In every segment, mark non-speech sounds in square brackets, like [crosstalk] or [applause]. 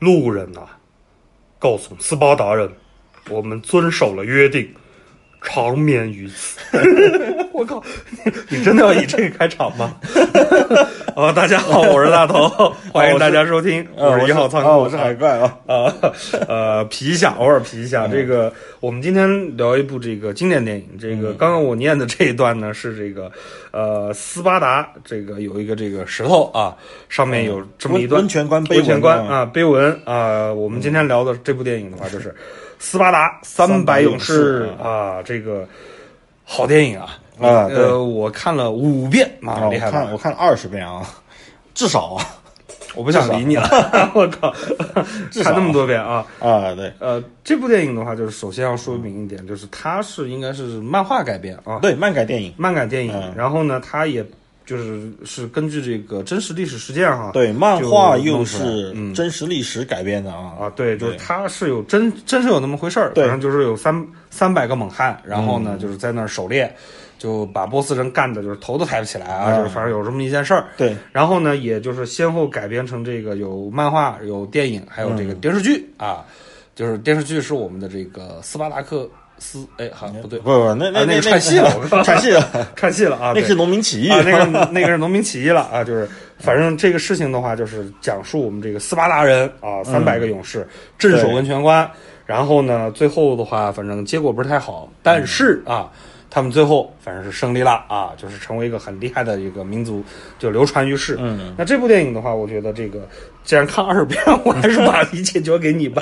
路人呐、告诉斯巴达人，我们遵守了约定，长眠于此。[laughs] 我靠，你 [laughs] 你真的要以这个开场吗？啊，[laughs] 大家好，我是大头，欢迎大家收听，我是一号仓库，啊，我是海怪啊。啊，呃，皮一下，偶尔皮一下。这个，我们今天聊一部这个经典电影。这个刚刚我念的这一段呢，是这个，呃，斯巴达这个有一个这个石头啊，上面有这么一段温温泉关碑文啊啊，碑文啊。我们今天聊的这部电影的话，就是《斯巴达三百勇士》啊，这个好电影啊。啊呃，我看了五遍啊，啊，我厉害？我看了二十遍啊，至少啊。我不想理你了，[laughs] 我靠，看那么多遍啊。啊，对。呃，这部电影的话，就是首先要说明一点，就是它是应该是漫画改编啊，对，漫改电影，漫改电影。嗯。然后呢，它也就是是根据这个真实历史事件哈，对，漫画又是嗯真实历史改编的啊。啊，对，就是对它是有真真是有那么回事儿，对反正就是有三三百个猛汉，然后嗯呢，就是在那儿狩猎，就把波斯人干的就是头都抬不起来啊，嗯就是反正有这么一件事儿。对，然后呢，也就是先后改编成这个有漫画、有电影，还有这个嗯电视剧、啊。就是电视剧是我们的这个斯巴达克斯，哎，好不对，不不，那那啊那个串戏了 [laughs] 串戏了，[laughs] 串戏了啊，对那是农民起义啊，那个 [laughs] 那个是农民起义了啊，就是反正这个事情的话，就是讲述我们这个斯巴达人啊，三百个勇士镇守温泉关，然后呢，最后的话，反正结果不是太好，但是啊。他们最后反正是胜利了啊，就是成为一个很厉害的一个民族，就流传于世。嗯，那这部电影的话，我觉得这个既然看二十遍，我还是把一切交给你吧。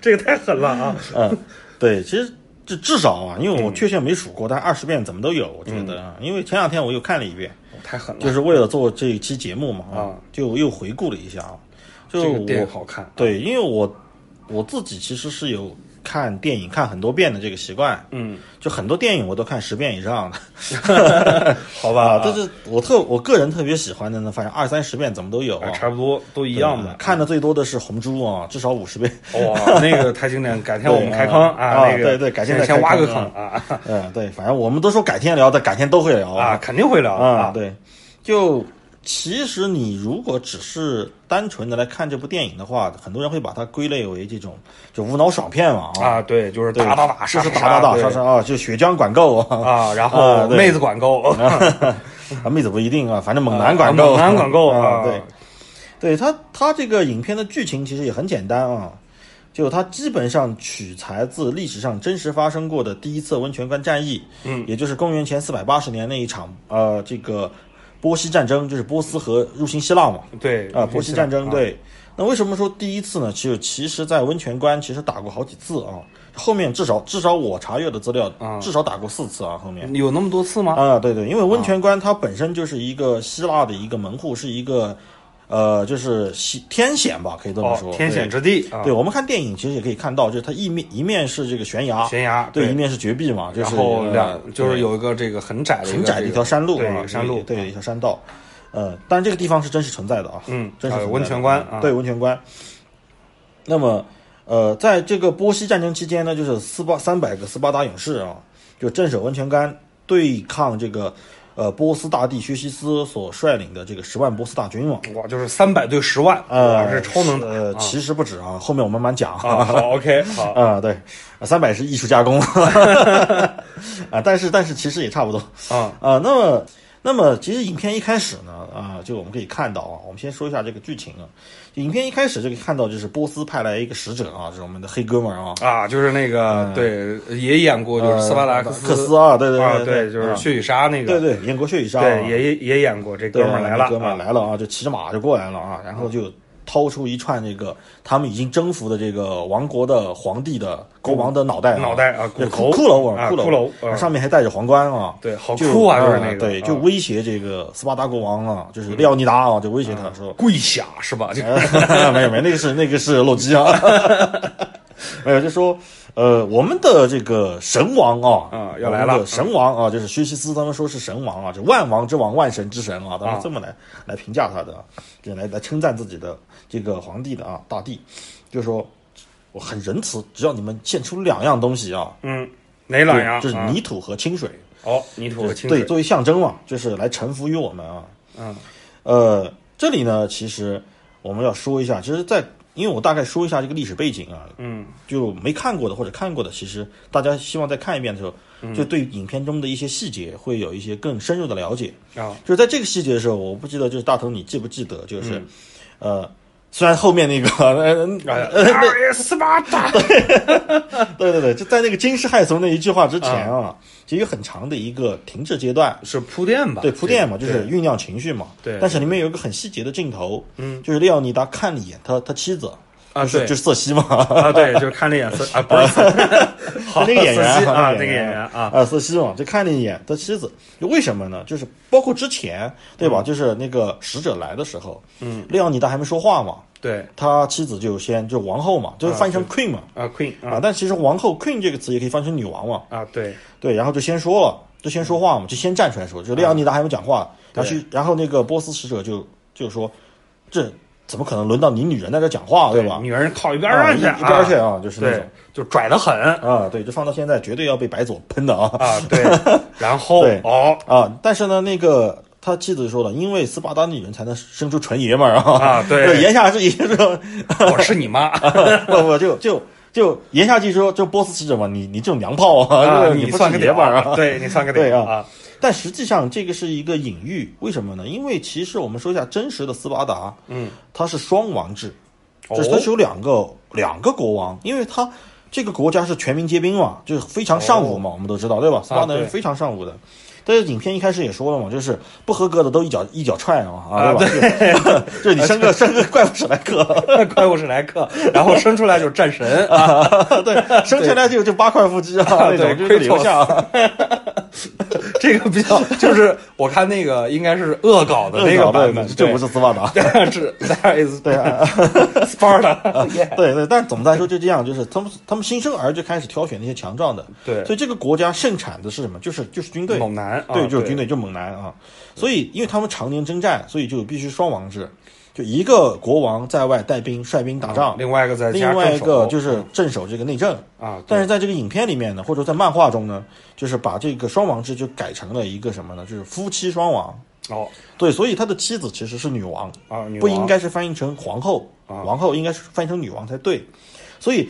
这个太狠了啊！嗯，对，其实这至少啊，因为嗯。我确切没数过，但二十遍怎么都有，我觉得啊，因为前两天我又看了一遍，太狠了，就是为了做这一期节目嘛啊，就又回顾了一下啊，就这个电影我好看。对，因为我我自己其实是有看电影看很多遍的这个习惯，嗯，就很多电影我都看十遍以上的，[laughs] 好吧，啊，但是我特我个人特别喜欢的呢，反正二三十遍怎么都有差不多都一样的。看的最多的是《红猪》啊，至少五十遍。哇，[laughs] 那个太经典，改天我们开坑啊，啊那个对对改天再先先挖个坑坑啊嗯，对，反正我们都说改天聊的，改天都会聊啊，肯定会聊啊，。对，就其实你如果只是单纯的来看这部电影的话，很多人会把它归类为这种就无脑爽片嘛啊，啊，对，就是对打打打，就是杀杀打打打对。杀杀啊，就血浆管够。啊，[laughs] 啊，然啊后对。妹子管够，[laughs] 啊妹子不一定啊，[laughs] 反正猛男管够，猛男管够啊，对，对他他这个影片的剧情其实也很简单啊。就它基本上取材自历史上真实发生过的第一次温泉关战役，嗯，也就是公元前四百八十年那一场呃这个波西战争，就是波斯和入侵希腊嘛，对啊，波西战争，啊对。那为什么说第一次呢？其实其实，在温泉关其实打过好几次啊，后面至少至少我查阅的资料，啊至少打过四次啊，后面有那么多次吗？啊，对对，因为温泉关它本身就是一个希腊的一个门户，是一个呃，就是西天险吧，可以这么说，，哦天险之地啊对。对，我们看电影其实也可以看到，就是它一面一面是这个悬崖，悬崖对，一面是绝壁嘛，就是然后呃两就是有一个这个很窄的一很窄的一条山路对啊，山路，对，一条山道。呃，但这个地方是真实存在的啊，嗯真实存在的啊温泉关啊对温泉关。那么，呃，在这个波西战争期间呢，就是斯巴三百个斯巴达勇士啊，就镇守温泉关，对抗这个呃波斯大帝薛西斯所率领的这个十万波斯大军嘛。哇，就是三百对十万，呃，哇，是超能呃，其实不止啊，后面我慢慢讲啊。好，OK，[laughs] 好，啊，对，三百是艺术加工 [laughs] [laughs] 啊，但是但是其实也差不多啊啊。那么那么其实影片一开始呢，啊，就我们可以看到啊，我们先说一下这个剧情啊。影片一开始就可以看到，就是波斯派来一个使者啊，是我们的黑哥们儿啊，啊，就是那个对，也演过，就是斯巴达克斯啊，对对啊，对对，就是啊。血与沙那个，对对，演过血与沙啊，对，也也也演过，这哥们儿来了，哥们儿啊。来了啊，就骑着马就过来了啊，然后就掏出一串这个他们已经征服的这个王国的皇帝的国王的脑袋啊，脑袋啊对骨头。骷髅啊骷骷髅啊上面还戴着皇冠啊，对，好就酷啊，就是那个，呃对，就啊。威胁这个斯巴达国王啊，就是利奥尼达啊，就威胁他说，跪下是吧？就 [laughs] 没有没有，那个是那个是洛基啊，[laughs] 没有就说呃我们的这个神王啊啊要来了神王啊，就是薛西斯他们说是神王啊，就万王之王，万神之神啊，他啊们这么来来评价他的，就来来称赞自己的这个皇帝的啊大帝，就说我很仁慈，只要你们献出两样东西啊，嗯，哪两样？就是啊泥土和清水。哦，泥土和清水对，作为象征嘛，就是来臣服于我们啊。嗯，呃，这里呢，其实我我们要说一下，其实在，因为我大概说一下这个历史背景啊，嗯就没看过的或者看过的，其实大家希望再看一遍的时候，嗯就对影片中的一些细节会有一些更深入的了解。啊就是在这个细节的时候，我不记得，就是大头你记不记得？就是，嗯呃，虽然后面那个，呃，呃呃斯巴达，对对对，就在那个惊世骇俗那一句话之前嗯啊，其实有很长的一个停滞阶段。是铺垫吧？对铺垫嘛，就是酝酿情绪嘛。对但是里面有一个很细节的镜头，嗯，就是利奥尼达看了一眼他他妻子，啊对就是就是瑟西嘛，啊，对，就是看了一眼色 [laughs] 啊，不是色 [laughs] 好那个演员啊，那那个演员啊，啊，瑟西嘛，就看了一眼他妻子，为什么呢？就是包括之前对吧？就是那个使者来的时候，嗯，列昂尼达还没说话嘛，对。他妻子就先就王后嘛，就是翻译成 queen 嘛，啊，Queen 啊，啊但其实王后 queen 这个词也可以翻译成女王嘛，啊，对。对，然后就先说了，就先说话嘛，就先站出来说，就列昂尼达还没讲话，然后去，然后那个波斯使者就就说，这怎么可能轮到你女人在这讲话，对吧？女人靠一边啊，儿去，一一边去啊，就是那种，就拽得很啊，对，就放到现在绝对要被白左喷的啊。啊，对，[laughs] 然后哦。啊！但是呢，那个他妻子说了，因为斯巴达女人才能生出纯爷们儿啊。啊 [laughs] 对。言下之意就是说，我是你妈。[laughs] 不不就就就言下之意说，就波斯使者嘛，你你这种娘炮啊，你算个屌爷们儿啊，对你算个对啊。啊，但实际上这个是一个隐喻，为什么呢？因为其实我们说一下真实的斯巴达，嗯，它是双王制，哦就是它是有两个、两个国王，因为它这个国家是全民皆兵嘛，就是非常尚武嘛，我们都知道对吧？斯巴达人哦啊对非常尚武的。但是影片一开始也说了嘛，就是不合格的都一脚一脚踹啊，啊啊对吧？就 [laughs] 就是你生个 [laughs] 生个怪物史莱克，[laughs] 怪物史莱克，然后生出来就是战神啊，对，生下来就就八块腹肌啊那对种，就是留下啊。[laughs] 这个比较就是我看那个应该是恶搞的那个版本，这不是斯巴达。对是 [laughs] There is 对啊，[laughs] Sparta，yeah 对对，但总的来说就这样，就是他们他们新生儿就开始挑选那些强壮的，对所以这个国家盛产的是什么？就是就是军队，猛男啊对，就是军队，就猛男啊。所以因为他们常年征战，所以就必须双王制，就一个国王在外带兵率兵打仗，另外一个在家另外一个就是镇守这个内政。啊，但是在这个影片里面呢，或者在漫画中呢，就是把这个双王制就改成了一个什么呢？就是夫妻双王。哦对，所以他的妻子其实是女王，啊，女不应该是翻译成皇后，啊王后应该是翻译成女王才对。所以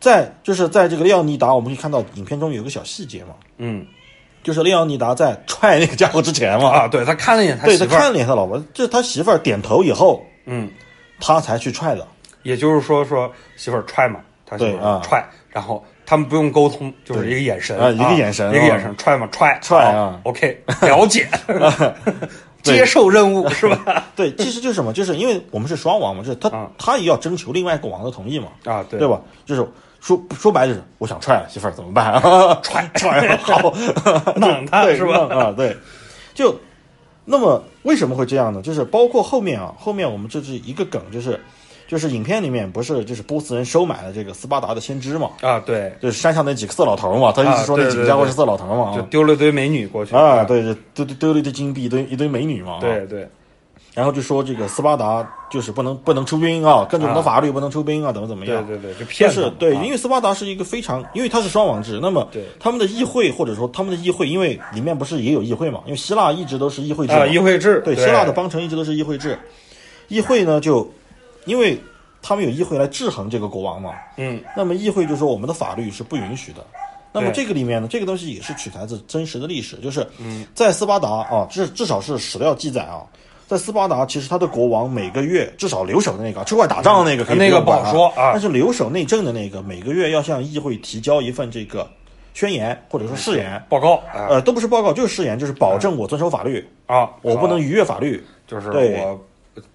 在就是在这个列奥尼达，我们可以看到影片中有一个小细节嘛，嗯就是列奥尼达在踹那个家伙之前嘛，啊，对他看了一眼他对他媳妇儿，看了一眼他老婆，这他媳妇儿点头以后，嗯，他才去踹的。也就是说说媳妇儿踹嘛，他媳妇对啊。儿踹，然后他们不用沟通，就是一个眼神啊一个眼神啊一个眼神，踹嘛踹踹，OK，了解，对 [laughs] 接受任务 [laughs] 是吧？对，其实就是什么，就是因为我们是双王嘛，就是他、啊他也要征求另外一个王的同意嘛，啊，对对？吧？就是说说白了就是我想踹媳妇儿怎么办啊？[laughs] 踹 [laughs] 踹好，弄他对是吧？啊，对，就那么为什么会这样呢？就是包括后面啊，后面我们这是一个梗，就是就是影片里面不是就是波斯人收买了这个斯巴达的先知嘛，啊，对，就是山上那几个色老头嘛，他一直说那几个家伙是色老头嘛，就丢了一堆美女过去。啊，，对，就丢丢丢了一堆金币，一堆一堆美女嘛，啊。对对。然后就说这个斯巴达就是不能不能出兵啊，根据我们的法律不能出兵啊，怎么怎么样？对对对，就就骗他们是对，啊。因为斯巴达是一个非常，因为它是双王制，那么对。他们的议会或者说他们的议会，因为里面不是也有议会嘛？因为希腊一直都是议会制，啊，议会制，对，希腊的邦城一直都是议会制，议会呢就因为他们有议会来制衡这个国王嘛，嗯。那么议会就说我们的法律是不允许的。那么这个里面呢，这个东西也是取材自真实的历史，就是在斯巴达啊，至至少是史料记载啊，在斯巴达其实他的国王每个月至少留守的那个出外打仗的那个可以那个不好说啊。但是留守内政的那个每个月要向议会提交一份这个宣言或者说誓言，报告啊。呃，都不是报告就是誓言，就是保证我遵守法律，啊，我不能逾越法律。就是对。我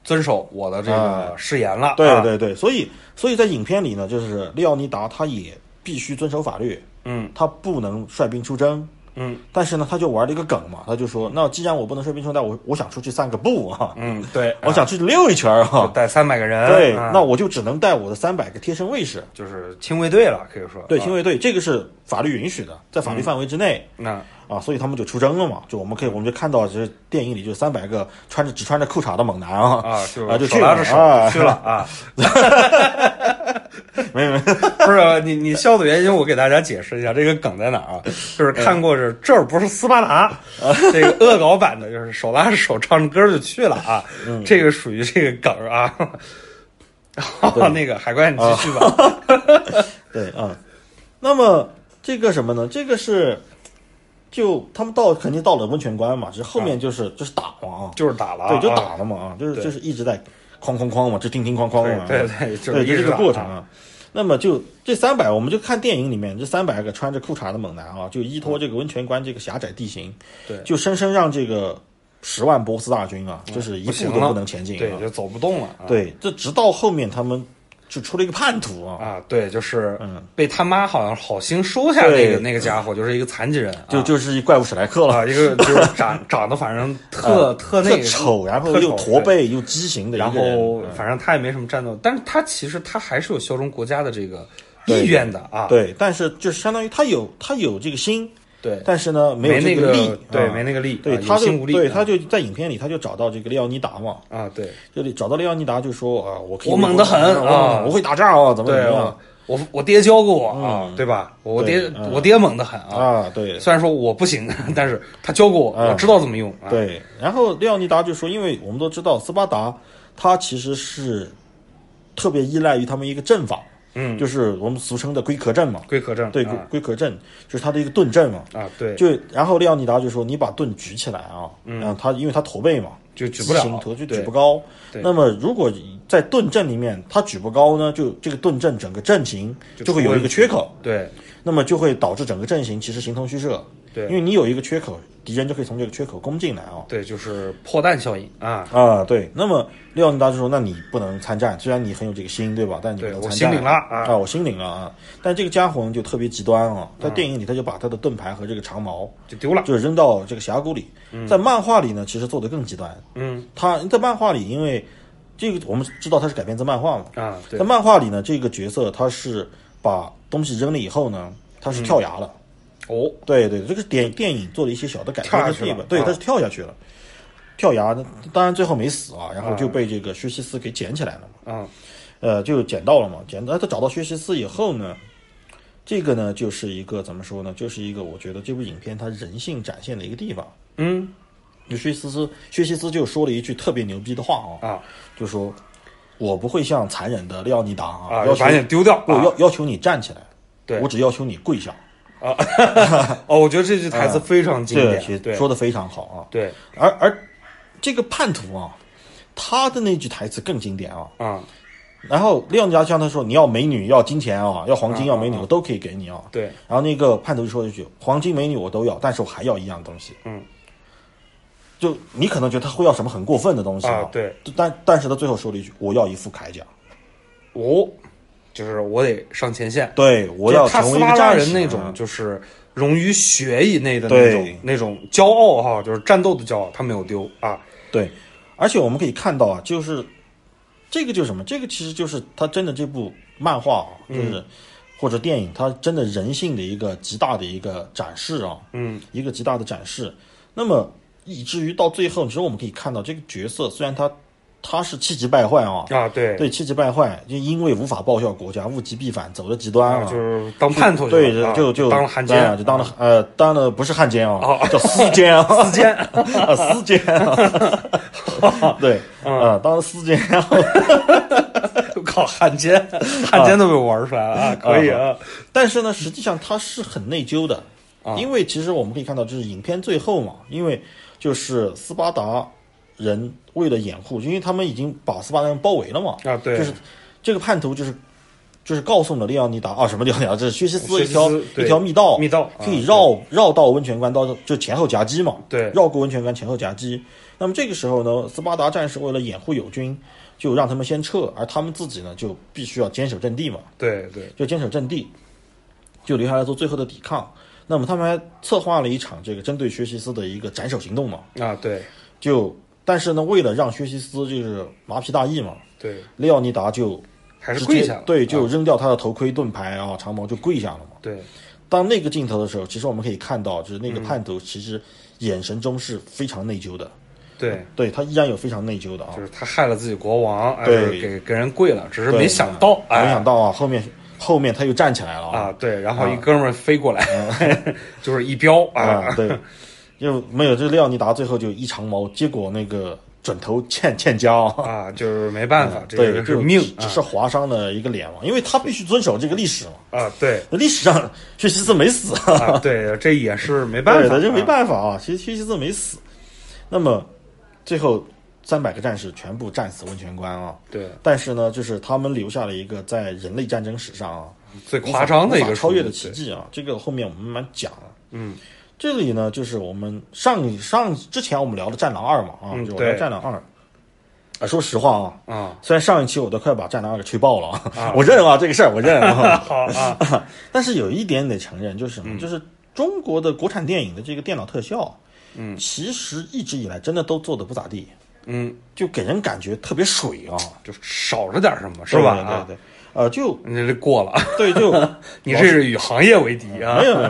遵守我的这啊个誓言了，啊，对对对，所以所以在影片里呢，就是利奥尼达他也必须遵守法律，嗯他不能率兵出征。嗯但是呢，他就玩了一个梗嘛，他就说，那既然我不能率兵出征，我我想出去散个步啊，嗯，对，我想出去 [laughs] 溜一圈啊。带三百个人，对，啊那我就只能带我的三百个贴身卫士。就是亲卫队了，可以说对，啊亲卫队这个是法律允许的，在法律范围之内。那啊，所以他们就出征了嘛，就我们可以，我们就看到，就是电影里就三百个穿着只穿着裤衩的猛男啊，[laughs] 啊，就啊就去了 [laughs] 去了 [laughs] 啊，没有没有，不是你你笑的原因，我给大家解释一下，这个梗在哪儿啊？就是看过是这儿不是斯巴达，这个恶搞版的，就是手拉着手唱着歌就去了啊，这个属于这个梗啊。那个海关，你继续吧。对啊，那么这个什么呢？这个是就他们到肯定到了温泉关嘛，是后面就是就是打嘛啊，就是打了啊，对，就打了嘛啊，就是就是一直在哐哐哐嘛，就叮叮哐哐嘛，对对对就这个过程啊。那么就这三百，我们就看电影里面这三百个穿着裤衩的猛男啊，就依托这个温泉关这个狭窄地形，对。就生生让这个十万波斯大军啊，就是一步都不能前进、啊，对，就走不动了啊。对，这直到后面他们就出了一个叛徒。啊，啊，对，就是嗯。被他妈好像好心收下那对。个那个家伙，就是一个残疾人，就啊。就是一怪物史莱克了。啊，一个就是长 [laughs] 长得反正特啊特那个丑，然后又驼背又畸形的然，后嗯。反正他也没什么战斗，但是他其实他还是有效忠国家的这个意愿的啊。对，但是就是相当于他有他有这个心，对，但是呢没有那个力，对啊没那个力，对，啊他就对他就在影片里他就找到这个利奥尼达嘛，啊对这里找到利奥尼达就说啊，我可以我猛得很啊我会打仗啊，怎么怎么样我我我爹教过我啊嗯，对吧？我爹嗯我爹猛得很啊，啊？对虽然说我不行，但是他教过我，嗯我知道怎么用啊。对，然后利奥尼达就说，因为我们都知道斯巴达他其实是特别依赖于他们一个阵法，嗯，就是我们俗称的龟壳阵嘛，龟壳阵对，啊龟龟壳阵就是他的一个盾阵嘛。啊对，就然后列奥尼达就说：“你把盾举起来啊！”嗯，然后他因为他驼背嘛，就举不了畸形驼就举不高。对那么如果在盾阵里面他举不高呢，就这个盾阵整个阵型就就会有一个缺口，对那么就会导致整个阵型其实形同虚设。对因为你有一个缺口，敌人就可以从这个缺口攻进来啊。对，就是破蛋效应啊。啊，对。那么列奥尼达就说：“那你不能参战，虽然你很有这个心，对吧？但你不对能参战。”我心领了啊啊，我心领了啊。但这个家伙呢就特别极端啊，在电影里他就把他的盾牌和这个长矛就丢了，就扔到这个峡谷里。在漫画里呢，其实做的更极端。嗯他在漫画里，因为这个我们知道他是改编自漫画嘛，啊，对在，漫画里呢，这个角色他是把东西扔了以后呢，他是跳崖了。哦，对对，这个电电影做了一些小的改跳下去了编的地方，对，啊他是跳下去了，跳崖，当然最后没死啊，然后就被这个薛西斯给捡起来了嘛，啊，呃，就捡到了嘛，捡到他找到薛西斯以后呢，这个呢就是一个怎么说呢，就是一个我觉得这部影片它人性展现的一个地方。嗯。就薛西斯，薛西斯就说了一句特别牛逼的话啊，啊。就说：“我不会像残忍的列奥尼达啊，啊，要求要把你丢掉。要要求你站起来，对。我只要求你跪下。哦，我觉得这句台词非常经这典，说的非常好啊。对而而这个叛徒啊，他的那句台词更经典啊。啊，然后列奥尼达向他说：“你要美女，要金钱啊，要黄金，啊要美女，啊我都可以给你啊。”对然后那个叛徒就说了一句：“黄金、美女我都要，但是我还要一样东西。”嗯，就你可能觉得他会要什么很过分的东西啊对，但但是他最后说了一句：“我要一副铠甲，哦，就是我得上前线，对我要成为一个战士。”人那种就是融于血以内的那种那种骄傲哈，就是战斗的骄傲，他没有丢啊，对，而且我们可以看到啊，就是这个就是什么？这个其实就是他真的这部漫画啊，就是、嗯或者电影，他真的人性的一个极大的一个展示啊，嗯一个极大的展示。那么以至于到最后，其实我们可以看到这个角色虽然他他是气急败坏啊。啊对。对，气急败坏，就因为无法报效国家，物极必反，走了极端啊，了。就是当叛徒对，啊就就当了汉奸。啊奸，就当了呃，当了不是汉奸啊哦，叫私奸啊，[laughs] 私奸。[laughs] 啊，私奸啊，[laughs] 对，嗯。啊，当了私奸，然后靠汉奸，汉奸都被我玩出来了啊，可以啊，但是呢，实际上他是很内疚的，啊。因为其实我们可以看到，就是影片最后嘛，因为就是斯巴达人为了掩护，因为他们已经把斯巴达人包围了嘛，啊对。就是这个叛徒就是就是告诉了利奥尼达啊，什么列奥尼达，这是薛西斯一条斯一条密道，密道可以啊绕绕到温泉关到就前后夹击嘛，对。绕过温泉关前后夹击。那么这个时候呢，斯巴达战士为了掩护友军，就让他们先撤，而他们自己呢就必须要坚守阵地嘛。对对。就坚守阵地，就留下来做最后的抵抗。那么他们还策划了一场这个针对薛西斯的一个斩首行动嘛？啊对。就但是呢，为了让薛西斯就是麻痹大意嘛，对，利奥尼达就还是跪下了，对，就啊。扔掉他的头盔、盾牌啊、长矛就跪下了嘛。对。当那个镜头的时候，其实我们可以看到，就是嗯那个叛徒其实眼神中是非常内疚的，对，对他依然有非常内疚的啊。就。是他害了自己国王，哎，对。就是给给人跪了，只是没想到，哎，没想到啊，后面后面他又站起来了啊，对，然后一哥们儿飞过来，[laughs] 就是一飙啊。啊，，对，就没有这利奥尼达最后就一长矛，结果那个准头欠欠交啊。啊，就是没办法，这对，个就是命只是划伤了一个脸嘛，因为他必须遵守这个历史嘛。啊，对历史上薛西斯没死，啊，对，这也是没办法，对的，这没，办法啊。其实薛西斯没死，那么最后三百个战士全部战死温泉关啊。对，但是呢，就是他们留下了一个在人类战争史上啊最夸张的一个超越的奇迹啊！这个后面我们慢慢讲啊。嗯，这里呢，就是我们上上之前我们聊的《战狼二》嘛啊，嗯就我聊《战狼二》啊。说实话啊，啊，虽然上一期我都快把《战狼二》给吹爆了 [laughs] 我认啊这个事儿，我认啊。[laughs] 好啊，[laughs] 但是有一点得承认，就是什嗯。么？就是中国的国产电影的这个电脑特效，嗯，其实一直以来真的都做的不咋地，嗯，就给人感觉特别水啊，就少了点什么，是吧？啊，对对对，呃，就你这过了，对，就你这是与行业为敌啊。没有，没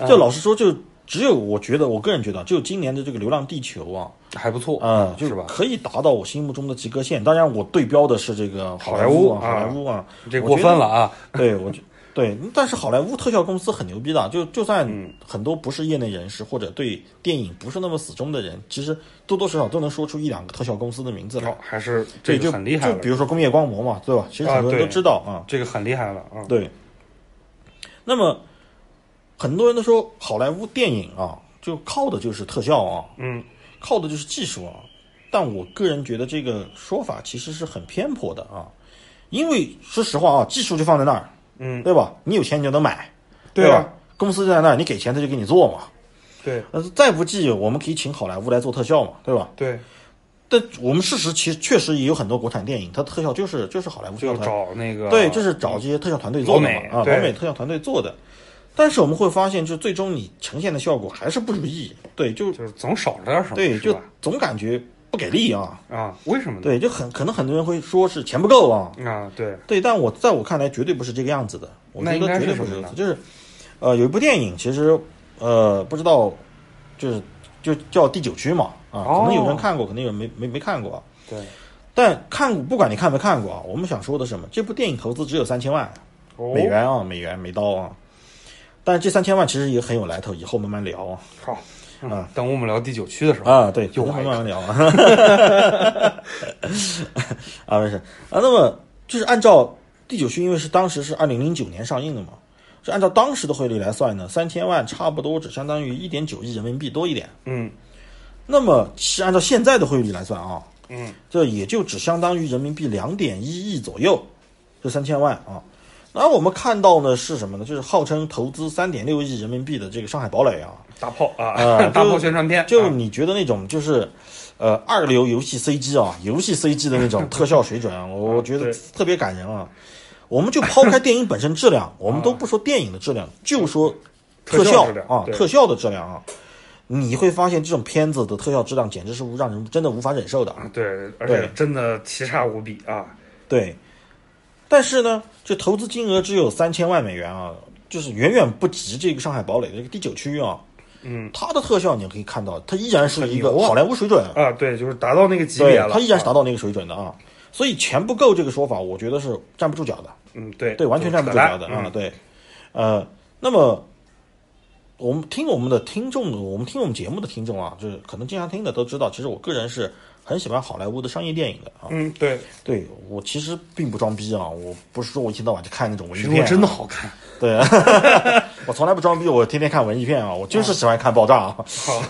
有就老实说，就只有我觉得，我个人觉得，就今年的这个《流浪地球》啊，还不错啊，就是吧？可以达到我心目中的及格线。当然，我对标的是这个好莱坞啊，好莱坞啊，这过分了啊！[laughs] 对，我就对，但是好莱坞特效公司很牛逼的，就就算嗯很多不是业内人士或者对电影不是那么死忠的人，其实多多少少都能说出一两个特效公司的名字来哦。还是，这就个很厉害了就比，如说工业光魔嘛，对吧？其实很多人都知道啊。这个很厉害了啊！对。那么很多人都说好莱坞电影啊，就靠的就是特效啊，嗯，靠的就是技术啊。但我个人觉得这个说法其实是很偏颇的啊，因为说实话啊，技术就放在那儿，嗯，对吧？你有钱你就能买，对啊吧？公司就在那儿，你给钱他就给你做嘛。对那再不济，我们可以请好莱坞来做特效嘛，对吧？对，但我们事实其实确实也有很多国产电影，它特效就是就是好莱坞特效就团找那个对，就是找这些特效团队做的嘛啊，老老美对美特效团队做的。但是我们会发现，就最终你呈现的效果还是不如意，对，就就是总少了点什么，对，就？总感觉不给力啊，啊，为什么呢？对，就很可能很多人会说是钱不够啊，啊，对，对，但我在我看来绝对不是这个样子的，我觉得绝对不是。这个样子，就是呃有一部电影，其实呃不知道，就是就叫第九区嘛啊，可能有人哦看过，可能有人没没没看过啊，对，但看过不管你看没看过啊，我们想说的是什么？这部电影投资只有三千万哦。美元啊，美元美刀啊，但是这三千万其实也很有来头，以后慢慢聊啊。好，啊嗯，等我们聊第九区的时候，啊，对，又来以后慢慢聊啊，[laughs] [laughs] 啊没事。啊，那么就是按照第九区，因为是当时是二零零九年上映的嘛，就按照当时的汇率来算呢，三千万差不多只相当于一点九亿人民币多一点。嗯。那么是按照现在的汇率来算啊，嗯，这也就只相当于人民币两点一亿左右，这三千万啊。那我们看到呢是什么呢？就是号称投资三点六亿人民币的这个《上海堡垒》啊，大炮啊，[laughs] 啊大炮宣传片，啊。就你觉得那种就是，呃，二流游戏 CG 啊，游戏 CG 的那种 [laughs] 特效水准啊，我觉得特别感人啊。我们就抛开电影本身质量，我们都不说电影的质量，就说特效啊，特效的质量啊，你会发现这种片子的特效质量简直是让人真的无法忍受的。对，而且真的奇差无比啊，对，但是呢，这投资金额只有三千万美元啊，就是远远不及这个上海堡垒的这个第九区啊。嗯它的特效你可以看到，它依然是一个好莱坞水准。啊，对，就是达到那个级别对，了，它依然是达啊，到那个水准的啊。所以钱不够这个说法，我觉得是站不住脚的，嗯，对对，完全站不住脚的啊。嗯对，呃，那么我们听我们的听众，我们听我们节目的听众啊，就是可能经常听的都知道，其实我个人是很喜欢好莱坞的商业电影的啊。嗯，对，对我其实并不装逼啊，我不是说我一天到晚就看那种文艺片、啊，真的好看，对，[laughs] 我从来不装逼，我天天看文艺片啊，我就是喜欢看爆炸啊。好，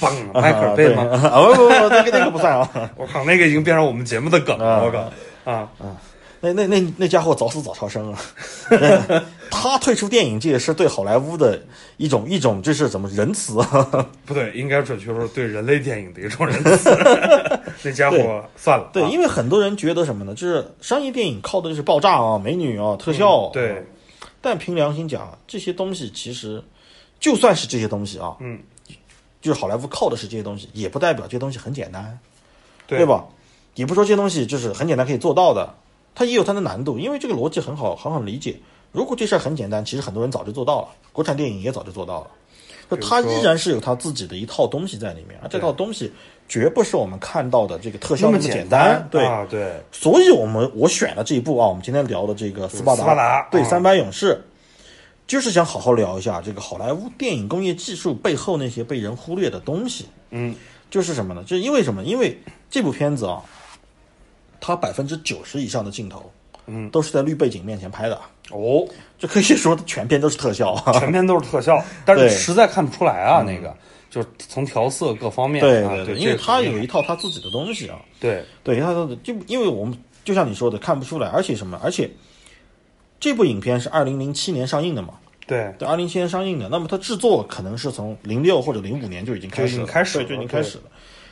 棒啊，迈克尔贝吗？[laughs] 啊，不不不，那个那个不算啊。[laughs] 我靠，那个已经变成我们节目的梗了，我靠啊！那那那那家伙早死早超生啊！他退出电影界是对好莱坞的一种一种就是怎么仁慈啊？[laughs] 不对，应该准确说是对人类电影的一种仁慈。[laughs] 那家伙算了，对，啊因为很多人觉得什么呢？就是商业电影靠的就是爆炸啊、美女啊、特效。嗯对，但凭良心讲，这些东西其实就算是这些东西啊，嗯，就是好莱坞靠的是这些东西，也不代表这些东西很简单，对对？吧？也不说这些东西就是很简单可以做到的，它也有它的难度，因为这个逻辑很好很好理解。如果这事儿很简单，其实很多人早就做到了，国产电影也早就做到了。就它依然是有它自己的一套东西在里面，而这套东西绝不是我们看到的这个特效那么那简单。对，啊，对，所以我们我选了这一部啊，我们今天聊的这个斯巴达，斯巴达对啊三百勇士，就是想好好聊一下这个好莱坞电影工业技术背后那些被人忽略的东西。嗯，就是什么呢？就是因为什么？因为这部片子啊，它百分之九十以上的镜头，嗯，都是在绿背景面前拍的，哦，就可以说全片都是特效啊。全片都是特效，[laughs] 但是实在看不出来啊，那个就是从调色各方面啊，对对对，因为这个肯定。它有一套他自己的东西啊。对。对，他的就因为我们就像你说的看不出来，而且什么？而且这部影片是二零零七年上映的嘛，对。对，二零七年上映的，那么它制作可能是从零六或者零五年就已经开始了，就已经开始，就已了经开始了。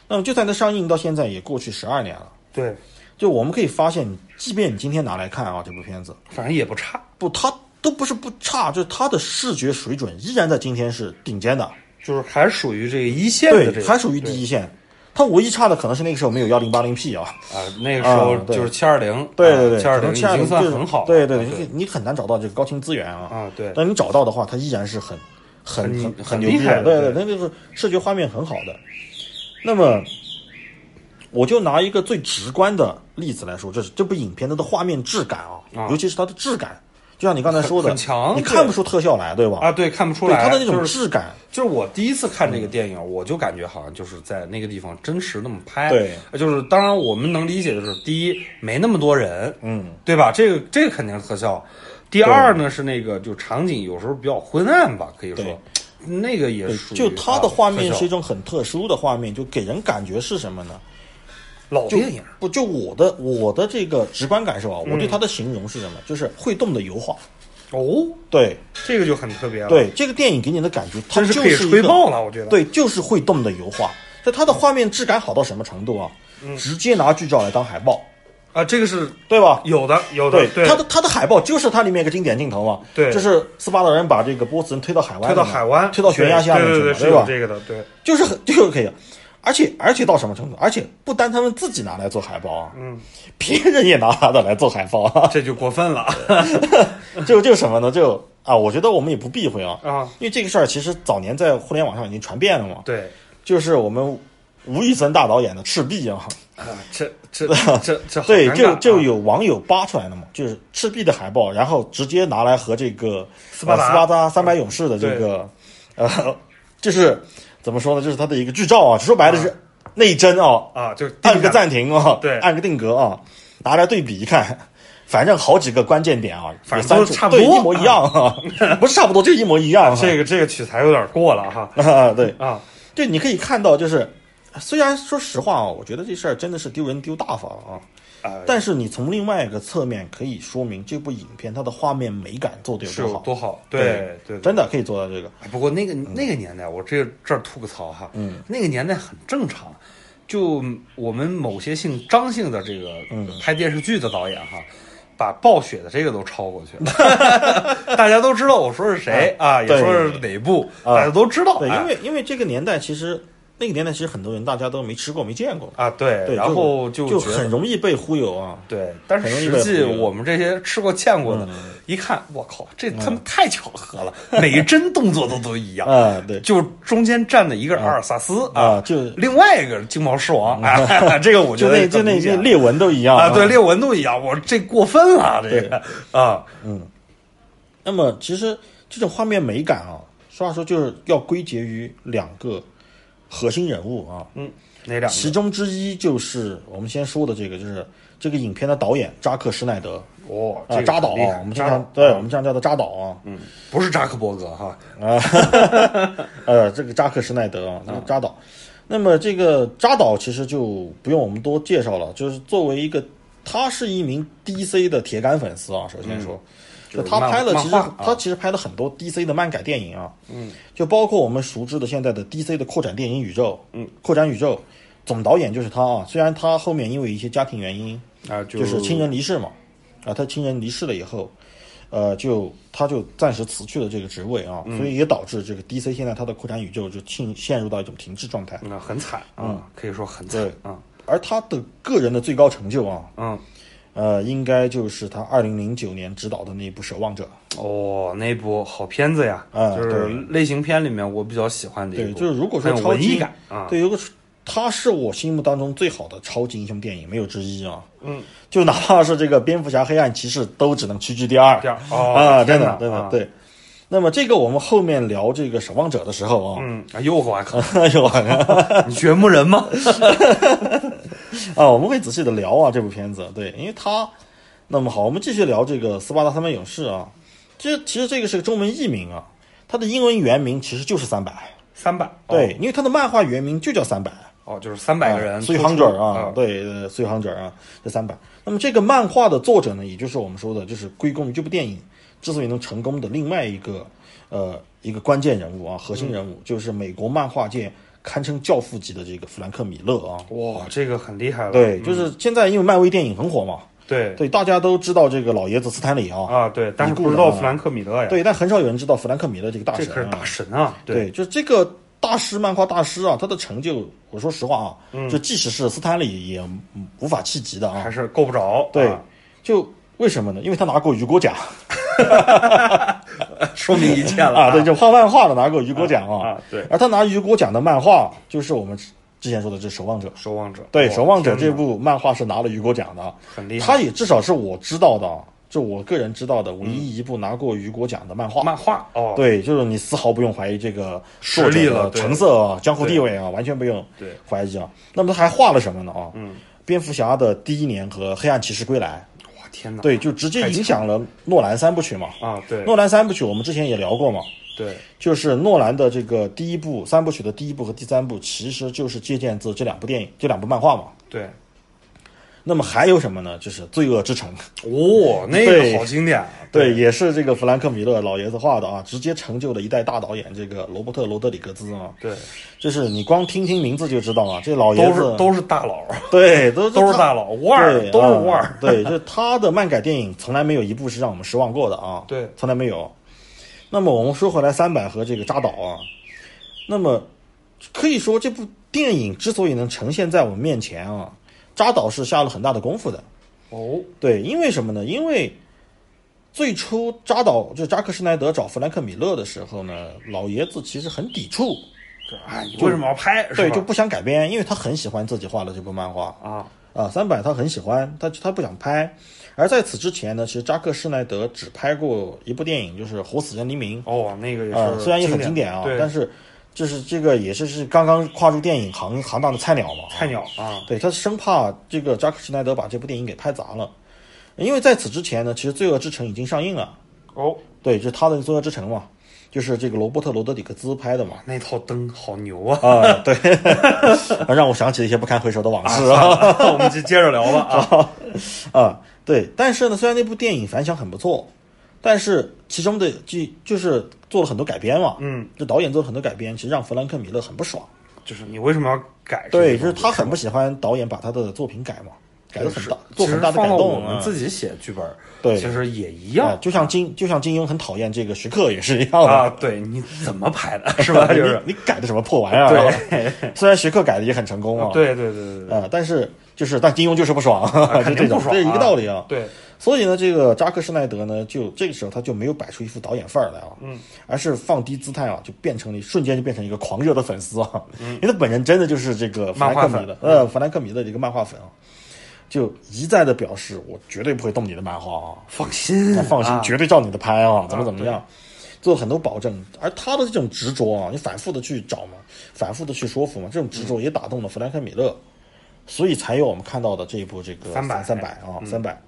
那么就在它上映到现在也过去十二年了，对，就我们可以发现，即便你今天拿来看啊，这部片子。反正也不差，不，它都不是不差，就是它的视觉水准依然在今天是顶尖的，就是还属于这个一线的这对，个，还属于第一线。它唯一差的可能是那个时候没有幺零八零 P 啊，啊，那个时候就是七二零，对对对，七二零七二经零就是算很好了，对对你你很难找到这个高清资源啊。啊，对，但你找到的话，它依然是很很很很厉害的对对那就是视觉画面很好的。那么，我就拿一个最直观的例子来说，这是这部影片它的画面质感啊，啊尤其是它的质感，就像你刚才说的，很强你看不出特效来，对吧？啊，对，看不出来对它的那种质感，就是我第一次看这个电影，我就感觉好像就是在那个地方真实那么拍。对，就是当然我们能理解，就是第一没那么多人，嗯，对吧？这个这个肯定是特效。第二呢是那个就场景有时候比较昏暗吧，可以说那个也是就它的画面是一种很特殊的画面，就给人感觉是什么呢？就老电影不就我的我的这个直观感受啊，嗯我对它的形容是什么？就是会动的油画。哦，对这个就很特别了，，对，这个电影给你的感觉，它真就是可以吹爆了，我觉得。对，就是会动的油画。就它的画面质感好到什么程度啊？嗯直接拿剧照来当海报，啊，这个是对吧？有的，有的，对，它的它的海报就是它里面一个经典镜头嘛，对就是斯巴达人把这个波斯人推到海湾，推到海湾，推到悬崖下面去嘛，对对对，是吧？这个的，对，就是很就是可以，而且而且到什么程度？而且不单他们自己拿来做海报啊，嗯，别人也拿他的来做海报啊，[laughs] 这就过分了 [laughs] 就就什么呢？就啊，我觉得我们也不避讳啊，啊！因为这个事儿其实早年在互联网上已经传遍了嘛，对就是我们吴宇森大导演的《赤壁》啊，啊，这这 [laughs] 这这好对，就就啊有网友扒出来了嘛，就是赤壁的海报，然后直接拿来和这个斯巴达呃斯巴达三百勇士的这个呃，就是怎么说呢？就是它的一个剧照啊，说白了是内帧啊，啊，就按个暂停啊，对按个定格啊，拿来对比一看。反正好几个关键点啊，反正都差不多对一模一样啊，[laughs] 不是差不多，就一模一样啊。这个这个取材有点过了哈啊，对，啊，对你可以看到，就是虽然说实话啊，我觉得这事儿真的是丢人丢大发了啊，呃但是你从另外一个侧面可以说明这部影片它的画面美感做得有多好，多好，对真的可以做到这个。哎不过那个那个年代，我这这儿吐个槽哈，嗯，那个年代很正常，就我们某些姓张姓的这个嗯拍电视剧的导演哈。把暴雪的这个都超过去了，[laughs] 大家都知道我说是谁啊，也说是哪部，啊大家都知道。因为因为这个年代其实那个年代其实很多人大家都没吃过没见过，啊，对，对，然后就就很容易被忽悠啊。对，但是实际我们这些吃过见过的，嗯。一看，我靠，这他们太巧合了，每一帧动作都都一样，[laughs] 啊，对。就中间站的一个阿尔萨斯啊，就另外一个金毛狮王，啊，[laughs] 这个我 [laughs] 觉得就那就那很明显那裂纹都一样啊，对，裂纹都一样，我这过分了，这个啊，嗯。那么其实这种画面美感啊，实话说就是要归结于两个核心人物啊，嗯，哪两个？其中之一就是我们先说的这个，就是这个影片的导演扎克施奈德。哦，啊，这个扎导啊，我们经扎导常对我们这样叫他扎导啊，嗯，不是扎克伯格哈，啊，[laughs] 呃，这个扎克施奈德啊，那个扎导。那么这个扎导其实就不用我们多介绍了，就是作为一个，他是一名 DC 的铁杆粉丝啊。首先说，就就是他拍了，其实他其实拍了很多 DC 的漫改电影啊，嗯，就包括我们熟知的现在的 DC 的扩展电影宇宙，嗯，扩展宇宙总导演就是他啊。虽然他后面因为一些家庭原因，啊，就就是亲人离世嘛，啊，他亲人离世了以后，呃，就他就暂时辞去了这个职位啊，嗯。所以也导致这个 DC 现在它的扩展宇宙就进陷入到一种停滞状态。那很惨啊，可以说很惨对啊，而他的个人的最高成就啊，嗯，呃，应该就是他二零零九年执导的那部《守望者》。哦，那部好片子呀，啊就是对类型片里面我比较喜欢的一对，就是如果说有超级文艺感啊，对，有个他是我心目当中最好的超级英雄电影，没有之一啊。嗯，[laughs] 就哪怕是这个蝙蝠侠、黑暗骑士，都只能屈居第二。第二哦啊，真的真的对。那么这个我们后面聊这个守望者的时候啊，嗯，哎呦我靠，[laughs] 哎呦啊，[laughs] 你掘墓人吗？[laughs] 我们会仔细的聊啊这部片子，对，因为它，那么好，我们继续聊这个斯巴达三百勇士啊，其实其实这个是个中文译名啊，它的英文原名其实就是三百，三百，对，因为它的漫画原名就叫三百。哦，就是三百个人所以突出 Hunter 啊啊，，对，呃所以 hundred 啊，这三百。那么这个漫画的作者呢，也就是我们说的，就是归功于这部电影之所以能成功的另外一个呃一个关键人物啊，核心人物，就是美国漫画界堪称教父级的这个弗兰克米勒啊。哇，这个很厉害了，对，嗯。就是现在因为漫威电影很火嘛，对。对，大家都知道这个老爷子斯坦李啊，啊，对，但是不知道弗兰克米勒呀，对，但很少有人知道弗兰克米勒这个大神啊。这可是大神啊，对，就是这个大师，漫画大师啊，他的成就，我说实话啊，就即使是斯坦李也嗯无法企及的啊。还。是够不着，对啊，就为什么呢？因为他拿过雨果奖 [laughs] [laughs] 说明一切了啊，对，就画漫画的拿过雨果奖啊。啊，对，而他拿雨果奖的漫画，就是我们之前说的这《守望者》。守望者，对，哇《守望者》这部漫画是拿了雨果奖的，很厉害，他也至少是我知道的，就我个人知道的唯一一部拿过雨果奖的漫画。漫画哦，对，就是你丝毫不用怀疑这个实作者的力了对。成色啊、江湖地位啊，完全不用对。怀疑啊。那么他还画了什么呢？啊，嗯，蝙蝠侠的第一年和黑暗骑士归来，哇天哪，对，就直接影响了诺兰三部曲嘛。啊，对诺兰三部曲我们之前也聊过嘛，对，就是诺兰的这个第一部三部曲的第一部和第三部，其实就是借鉴自这两部电影、这两部漫画嘛。对，那么还有什么呢？就是《罪恶之城》，哦，那个好经典啊，对，也是这个弗兰克米勒老爷子画的啊，直接成就了一代大导演这个罗伯特·罗德里格兹啊。对，就是你光听听名字就知道啊，这老爷子都是都是大佬，对，都他 [laughs] 都是大佬，腕儿都是啊腕儿，对，就是他的漫改电影从来没有一部是让我们失望过的啊。[laughs] 对从来没有。那么我们说回来，三百和这个扎导啊，那么可以说这部电影之所以能呈现在我们面前啊，扎导是下了很大的功夫的。哦，对，因为什么呢？因为最初扎导就扎克施奈德找弗兰克米勒的时候呢，老爷子其实很抵触，这哎，你为什么要拍？对，就不想改编，因为他很喜欢自己画的这部漫画。啊，啊，三百他很喜欢，他他不想拍。而在此之前呢，其实扎克施奈德只拍过一部电影，就是《活死人黎明》哦，那个也啊、是，虽然也很经典啊，但是就是这个也是是刚刚跨入电影行行当的菜鸟嘛。菜鸟啊，对他生怕这个扎克施奈德把这部电影给拍砸了，因为在此之前呢，其实《罪恶之城》已经上映了。哦，对，就是他的《罪恶之城》嘛，就是这个罗伯特·罗德里格兹拍的嘛。那套灯好牛啊！啊，对，[laughs] 让我想起了一些不堪回首的往事啊。我们就接着聊吧啊，[laughs] 啊，对，但是呢，虽然那部电影反响很不错，但是其中的就就是做了很多改编嘛，嗯，这导演做了很多改编，其实让弗兰克米勒很不爽。就是你为什么要改？对，就是他很不喜欢导演把他的作品改嘛，改的很大，做很大的改动。啊。们自己写剧本，对。其实也一啊样，就像金，就像金庸很讨厌这个徐克也是一样的，啊，对，你怎么拍的，[laughs] 是吧？就是。你你改的什么破玩意儿 [laughs] 虽然徐克改的也很成功啊，对对对对对。啊，但是就是但金庸就是不爽，[laughs] 就肯这种，这一个道理啊。对，所以呢，这个扎克施耐德呢，就这个时候他就没有摆出一副导演范儿来啊，嗯，而是放低姿态啊，就变成了瞬间就变成一个狂热的粉丝啊，嗯，因为他本人真的就是这个弗兰克米的呃，弗兰克米的这个漫画粉啊，就一再的表示我绝对不会动你的漫画啊，放心。那，放心，啊。绝对照你的拍啊，怎么怎么样，做很多保证。而他的这种执着啊，你反复的去找嘛，反复的去说服嘛，这种执着也打动了弗兰克米勒，所以才有我们看到的这一部这个300三百啊三百。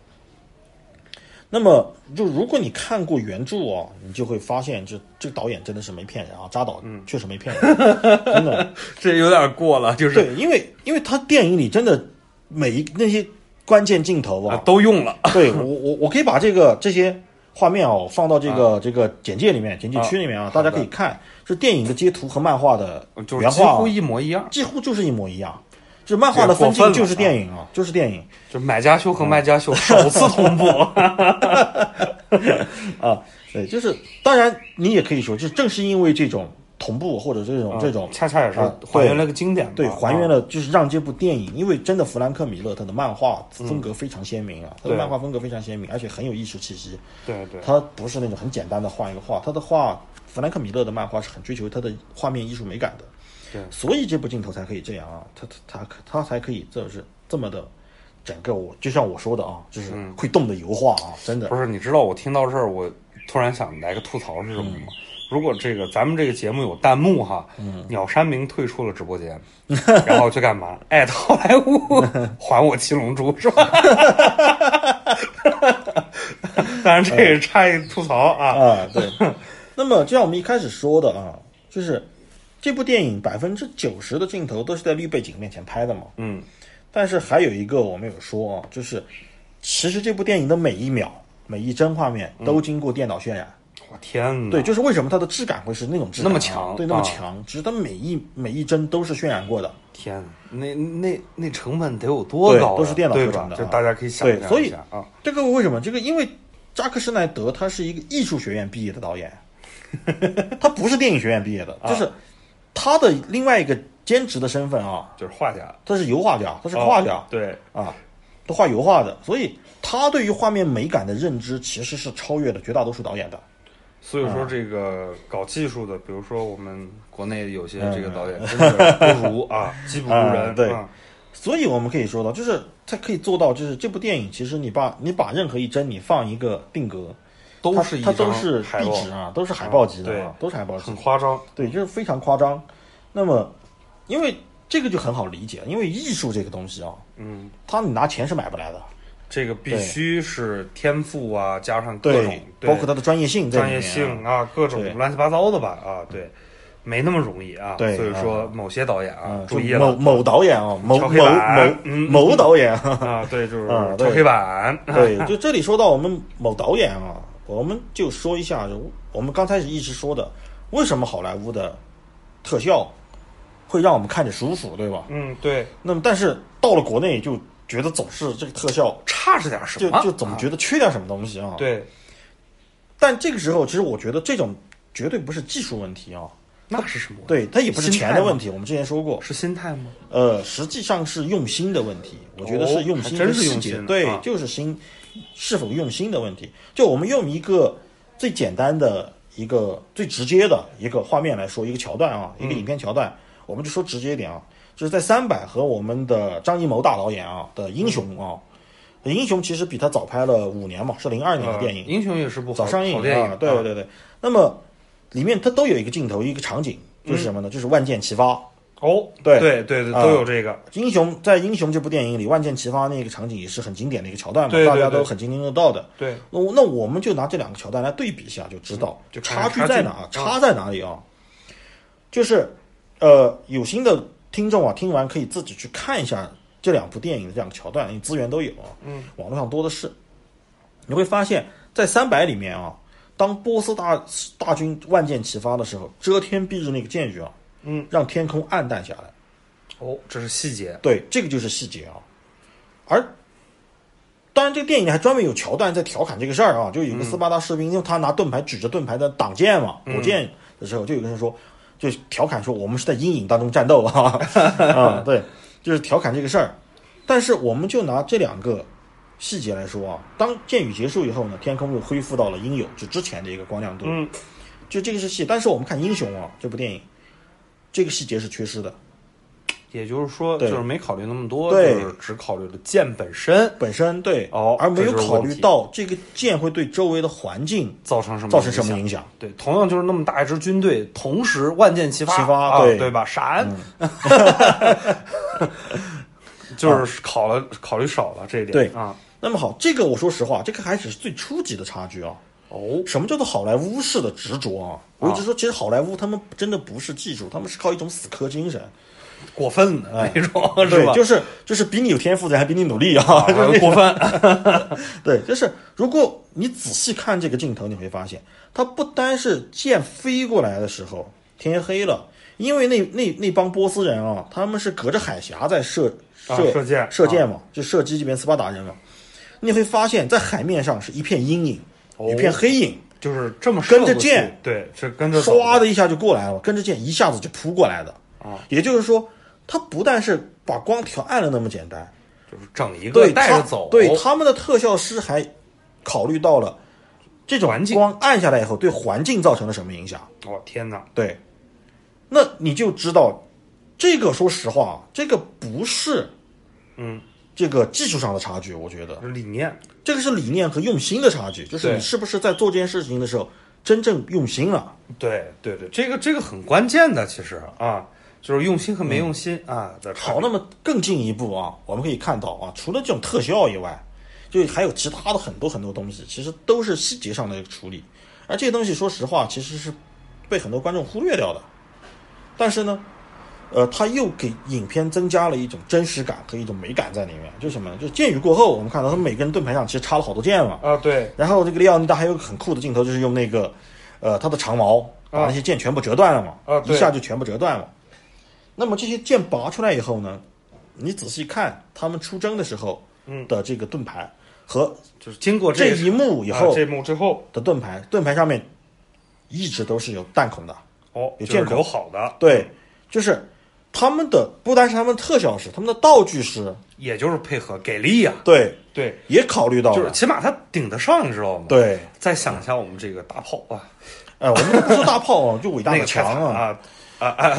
那么，就如果你看过原著啊，你就会发现，这这个导演真的是没骗人啊，扎导确实没骗人，真的。[laughs] 这有点过了，就是。对，因为因为他电影里真的每一那些关键镜头啊啊，都用了，[laughs] 对我我 [laughs] 我可以把这个这些画面哦放到这个、这个简介里面，简介区里面啊，大家可以看，是电影的截图和漫画的就是原画啊、几乎一模一样。几乎就是一模一样，就是漫画的分镜就是电影啊，就是电影就买家秀和卖家秀 [laughs] 首次同步，[laughs] 啊，对，就是当然你也可以说，就正是因为这种同步或者这种、这种啊恰恰也是啊还原了个经典吧，对，还原了了就是让这部电影，因为真的弗兰克米勒他的漫画风格非常鲜明啊，他的漫画风格非常鲜明，而且很有艺术气息。对对，他不是那种很简单的画一个画，他的画，弗兰克米勒的漫画是很追求他的画面艺术美感的。对所以这部镜头才可以这样啊，他他他他才可以这是这么的，整个我就像我说的啊，就是会动的油画啊，真的不。是，你知道我听到这儿，我突然想来个吐槽是什么吗？如果这个咱们这个节目有弹幕哈，鸟山明退出了直播间，[laughs] 然后去干嘛？艾特好莱坞还我七龙珠是吧？[laughs] 当然这也是插一吐槽啊，啊，对。那么就像我们一开始说的啊，就是这部电影百分之九十的镜头都是在绿背景面前拍的嘛。嗯，但是还有一个我没有说啊，就是其实这部电影的每一秒、每一帧画面都经过电脑渲染。我天哪！对，就是为什么它的质感会是那种质感啊、那么强对，那么啊强，只是它每一每一帧都是渲染过的。天哪，那那那成本得有多高啊？都是电脑合成的啊就大家可以想象对所以一下啊，这个为什么？这个因为扎克施奈德他是一个艺术学院毕业的导演，[laughs] 他不是电影学院毕业的，啊就是他的另外一个兼职的身份啊，就是画家，他是油画家，他是画家、哦对，啊，他画油画的，所以他对于画面美感的认知其实是超越了绝大多数导演的。所以说，啊这个搞技术的，比如说我们国内有些这个导演，嗯。真的不如啊，[laughs] 技不如人。啊对。啊所以我们可以说到，就是他可以做到，就是这部电影其实你把你把任何一帧你放一个定格，它都是一它都张是海报壁纸啊，都是海报级的都是海报级很。夸张。对，就是非常夸张。那么，因为这个就很好理解，因为艺术这个东西啊，嗯，它你拿钱是买不来的。这个必须是天赋啊，加上各种对包括他的专业性专业性啊，各种乱七八糟的吧啊，对，没那么容易啊。对所以说某些导演啊啊，，注意某了某导演啊，某某某嗯某导演啊，啊，对，就是啊敲黑板。对，[laughs] 就这里说到我们某导演啊，我们就说一下，我们刚开始一直说的，为什么好莱坞的特效会让我们看着舒服，对吧？嗯，对，那么但是到了国内就觉得总是这个特效差着点什么？就就总觉得缺点什么东西啊。啊。对，但这个时候，其实我觉得这种绝对不是技术问题啊，那是什么？，对，它也不是钱的问题。我们之前说过，是心态吗？呃，实际上是用心的问题。我觉得是用心哦真是用心，对啊，就是心是否用心的问题。就我们用一个最简单的一个最直接的一个画面来说，一个桥段啊，一个影片桥段，我们就说直接一点啊，就是在三百和我们的张艺谋大导演啊的《英雄》啊，英雄》其实比他早拍了五年嘛，是零二年的电影呃，英雄也是部好早上映啊，对对对。那么里面它都有一个镜头，一个场景，就是什么呢？就是万箭齐发。哦，对对对对，啊都有这个。英雄在《英雄》这部电影里，万箭齐发那个场景也是很经典的一个桥段嘛，大家都很津津乐道的。对，那我那我们就拿这两个桥段来对比一下，就知道就差距距在哪，嗯差在哪里啊？就是呃，有心的听众啊，听完可以自己去看一下这两部电影的这两个桥段，因为资源都有啊，嗯，网络上多的是。你会发现在三百里面啊，当波斯大大军万箭齐发的时候，遮天蔽日那个箭雨啊，嗯，让天空暗淡下来。哦，这是细节。对，这个就是细节啊。而当然，这个电影里还专门有桥段在调侃这个事儿啊，就有个斯巴达士兵，因为他拿盾牌指着盾牌的挡箭嘛，火箭的时候，就有个人说，就调侃说我们是在阴影当中战斗啊，[laughs] 啊，对，就是调侃这个事儿。但是我们就拿这两个细节来说啊，当箭雨结束以后呢，天空又恢复到了应有就之前的一个光亮度，嗯，就这个是细。但是我们看《英雄》啊这部电影，这个细节是缺失的。也就是说，就是没考虑那么多，对就是只考虑了剑本身本身对哦而没有考虑到这个剑会对周围的环境造成什么造成什么影影响。对，同样就是那么大一支军队，同时万箭齐发，齐发啊、对对吧？闪，[laughs] 就是考了考虑少了这一点，对啊，那么好，这个我说实话，这个还只是最初级的差距啊。哦，什么叫做好莱坞式的执着啊？我一直说，其实好莱坞他们真的不是技术，他们是靠一种死磕精神。过分的那种，是对，吧？就是就是比你有天赋的人还比你努力啊，啊就是那过分，[laughs] 对，就是如果你仔细看这个镜头，你会发现，它不单是箭飞过来的时候天黑了，因为那那那帮波斯人啊，他们是隔着海峡在射啊射、射箭射箭嘛，就射击这边斯巴达人嘛，你会发现在海面上是一片阴影，哦一片黑影，就是这么跟着射过去箭，对，是跟着走唰的一下就过来了，跟着剑一下子就扑过来的啊。也就是说，他不但是把光调暗了那么简单，就是整一个对带着走，对他们的特效师还考虑到了这种环境光暗下来以后对环境造成了什么影响。哦天哪，对，那你就知道，这个说实话，啊这个不是，嗯，这个技术上的差距，我觉得。理念，这个是理念和用心的差距，就是你是不是在做这件事情的时候真正用心了。对对对，这个这个很关键的，其实啊，就是用心和没用心、啊好，那么更进一步啊，我们可以看到啊，除了这种特效以外，就还有其他的很多很多东西，其实都是细节上的一个处理，而这些东西说实话，其实是被很多观众忽略掉的。但是呢，呃，它又给影片增加了一种真实感和一种美感在里面。就是什么呢？就是剑雨过后，我们看到他们每个人盾牌上其实插了好多剑嘛。啊，对，然后这个利奥尼达还有个很酷的镜头，就是用那个呃他的长矛把那些剑全部折断了嘛，啊对一下就全部折断了。那么这些剑拔出来以后呢，你仔细看他们出征的时候嗯的这个盾牌和就是经过这一幕以后啊、这一幕之后，的盾牌，盾牌上面一直都是有弹孔的。哦，就是有箭口留好的，对，就是他们的不单是他们的特效师，他们的道具师，也就是配合给力呀、对，对，也考虑到了。就是起码他顶得上，你知道吗？，对，再想一下我们这个大炮啊，哎，我们不说大炮啊，[laughs] 就伟大的墙 [laughs] 啊，啊啊啊。[laughs]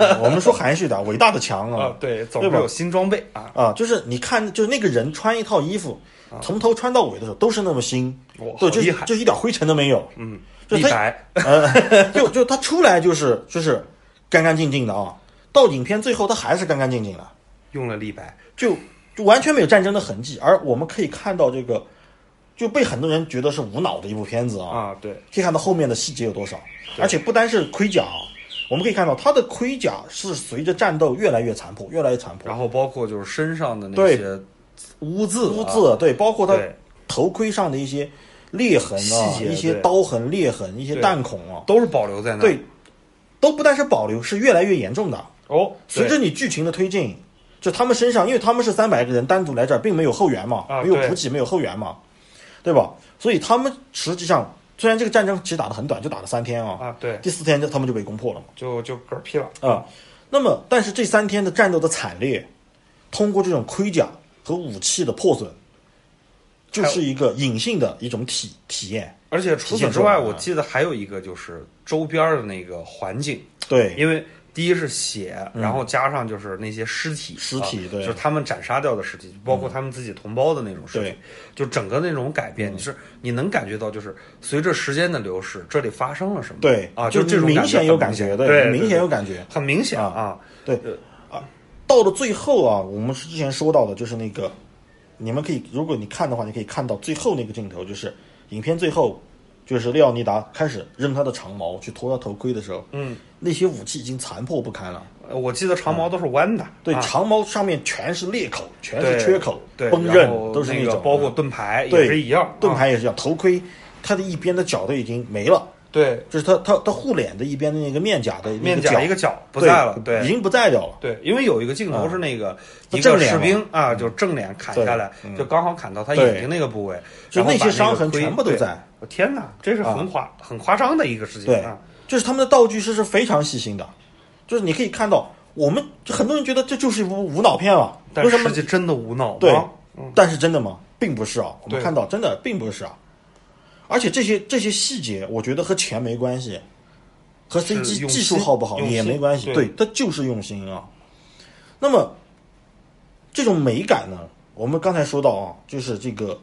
啊，我们说含蓄点，伟大的墙啊。啊，，对，总对吧？是有新装备啊，啊，就是你看，就是那个人穿一套衣服，从头穿到尾的时候都是那么新，哇对，就就一点灰尘都没有，嗯，就他李白，呃，就就他出来就是就是干干净净的啊，到影片最后他还是干干净净的，用了立白，就就完全没有战争的痕迹，而我们可以看到这个就被很多人觉得是无脑的一部片子啊，啊，对，可以看到后面的细节有多少，而且不单是盔甲啊，我们可以看到它的盔甲是随着战斗越来越残破，越来越残破。然，后包括就是身上的那些污渍、污渍，对，包括他，头盔上的一些裂痕啊，细节一些刀痕、裂痕、一些弹孔啊，都是保留在那。对，都不但是保留，是越来越严重的。哦，随着你剧情的推进，就他们身上，因为他们是三百个人单独来这儿，并没有后援嘛，啊没有补给，没有后援嘛，对吧？所以他们实际上虽然这个战争其实打得很短，就打了三天啊，啊，对，第四天就他们就被攻破了嘛。就就嗝屁了啊。那么，但是这三天的战斗的惨烈，通过这种盔甲和武器的破损，就是一个隐性的一种体体验。而且除此之外，我记得还有一个就是周边的那个环境，对，因为第一是血，然后加上就是那些尸体，尸体对啊就是他们斩杀掉的尸体，包括他们自己同胞的那种尸体，就整个那种改变，你是你能感觉到，就是随着时间的流逝，这里发生了什么？对啊，就这种明显有感觉，觉，对，明显有，感觉。很明显啊啊，对啊，到了最后啊，我们是之前说到的，就是那个，你们可以，如果你看的话，你可以看到最后那个镜头，就是影片最后，就是利奥尼达开始扔他的长矛去脱他头盔的时候，嗯，那些武器已经残破不堪了。呃我记得长矛都是弯的，对，啊。长矛上面全是裂口，全是缺口，对，崩刃都是那种，包括盾牌也对是一样，啊。盾牌也是一样，头盔它的一边的角都已经没了，对。就是它它它护脸的一边的那个面甲的那面甲角一个角不在了，对，已经不在掉了。对，因为有一个镜头是那个他一个士兵啊，就正脸砍下来，就刚好砍到他眼睛那个部位，就那些伤痕全部都在。我天哪，这是很夸很夸张的一个事情对。啊！，就是他们的道具师是非常细心的，就是你可以看到，我们很多人觉得这就是一部无脑片了，但为什么实？际真的无脑吗？对嗯，但是真的吗？并不是啊，我们看到真的并不是啊，而且这些这些细节，我觉得和钱没关系，和是 CG 技术好不好也没关系，对对，它就是用心啊。那么这种美感呢，我们刚才说到啊，就是这个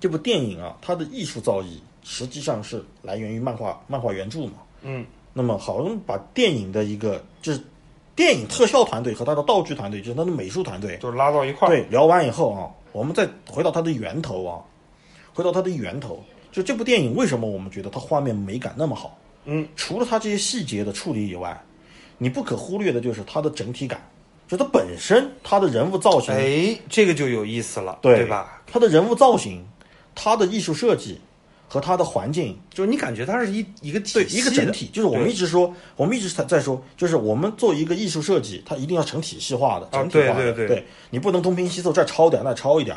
这部电影啊，它的艺术造诣实际上是来源于漫画漫画原著嘛。嗯，那么好，我们把电影的一个就是电影特效团队和他的道具团队，就是他的美术团队，就是拉到一块儿，对，聊完以后啊，我们再回到它的源头啊，回到它的源头，就这部电影为什么我们觉得它画面美感那么好？嗯，除了它这些细节的处理以外，你不可忽略的就是它的整体感，就它本身它的人物造型，哎，这个就有意思了，对吧？？它的人物造型，它的艺术设计和它的环境，就是你感觉它是一一个体系一个整体，就是我们一直说，我们一直在在说，就是我们做一个艺术设计，它一定要成体系化的、啊整体化的，对对对。你不能东拼西凑，这儿抄点儿那抄一点，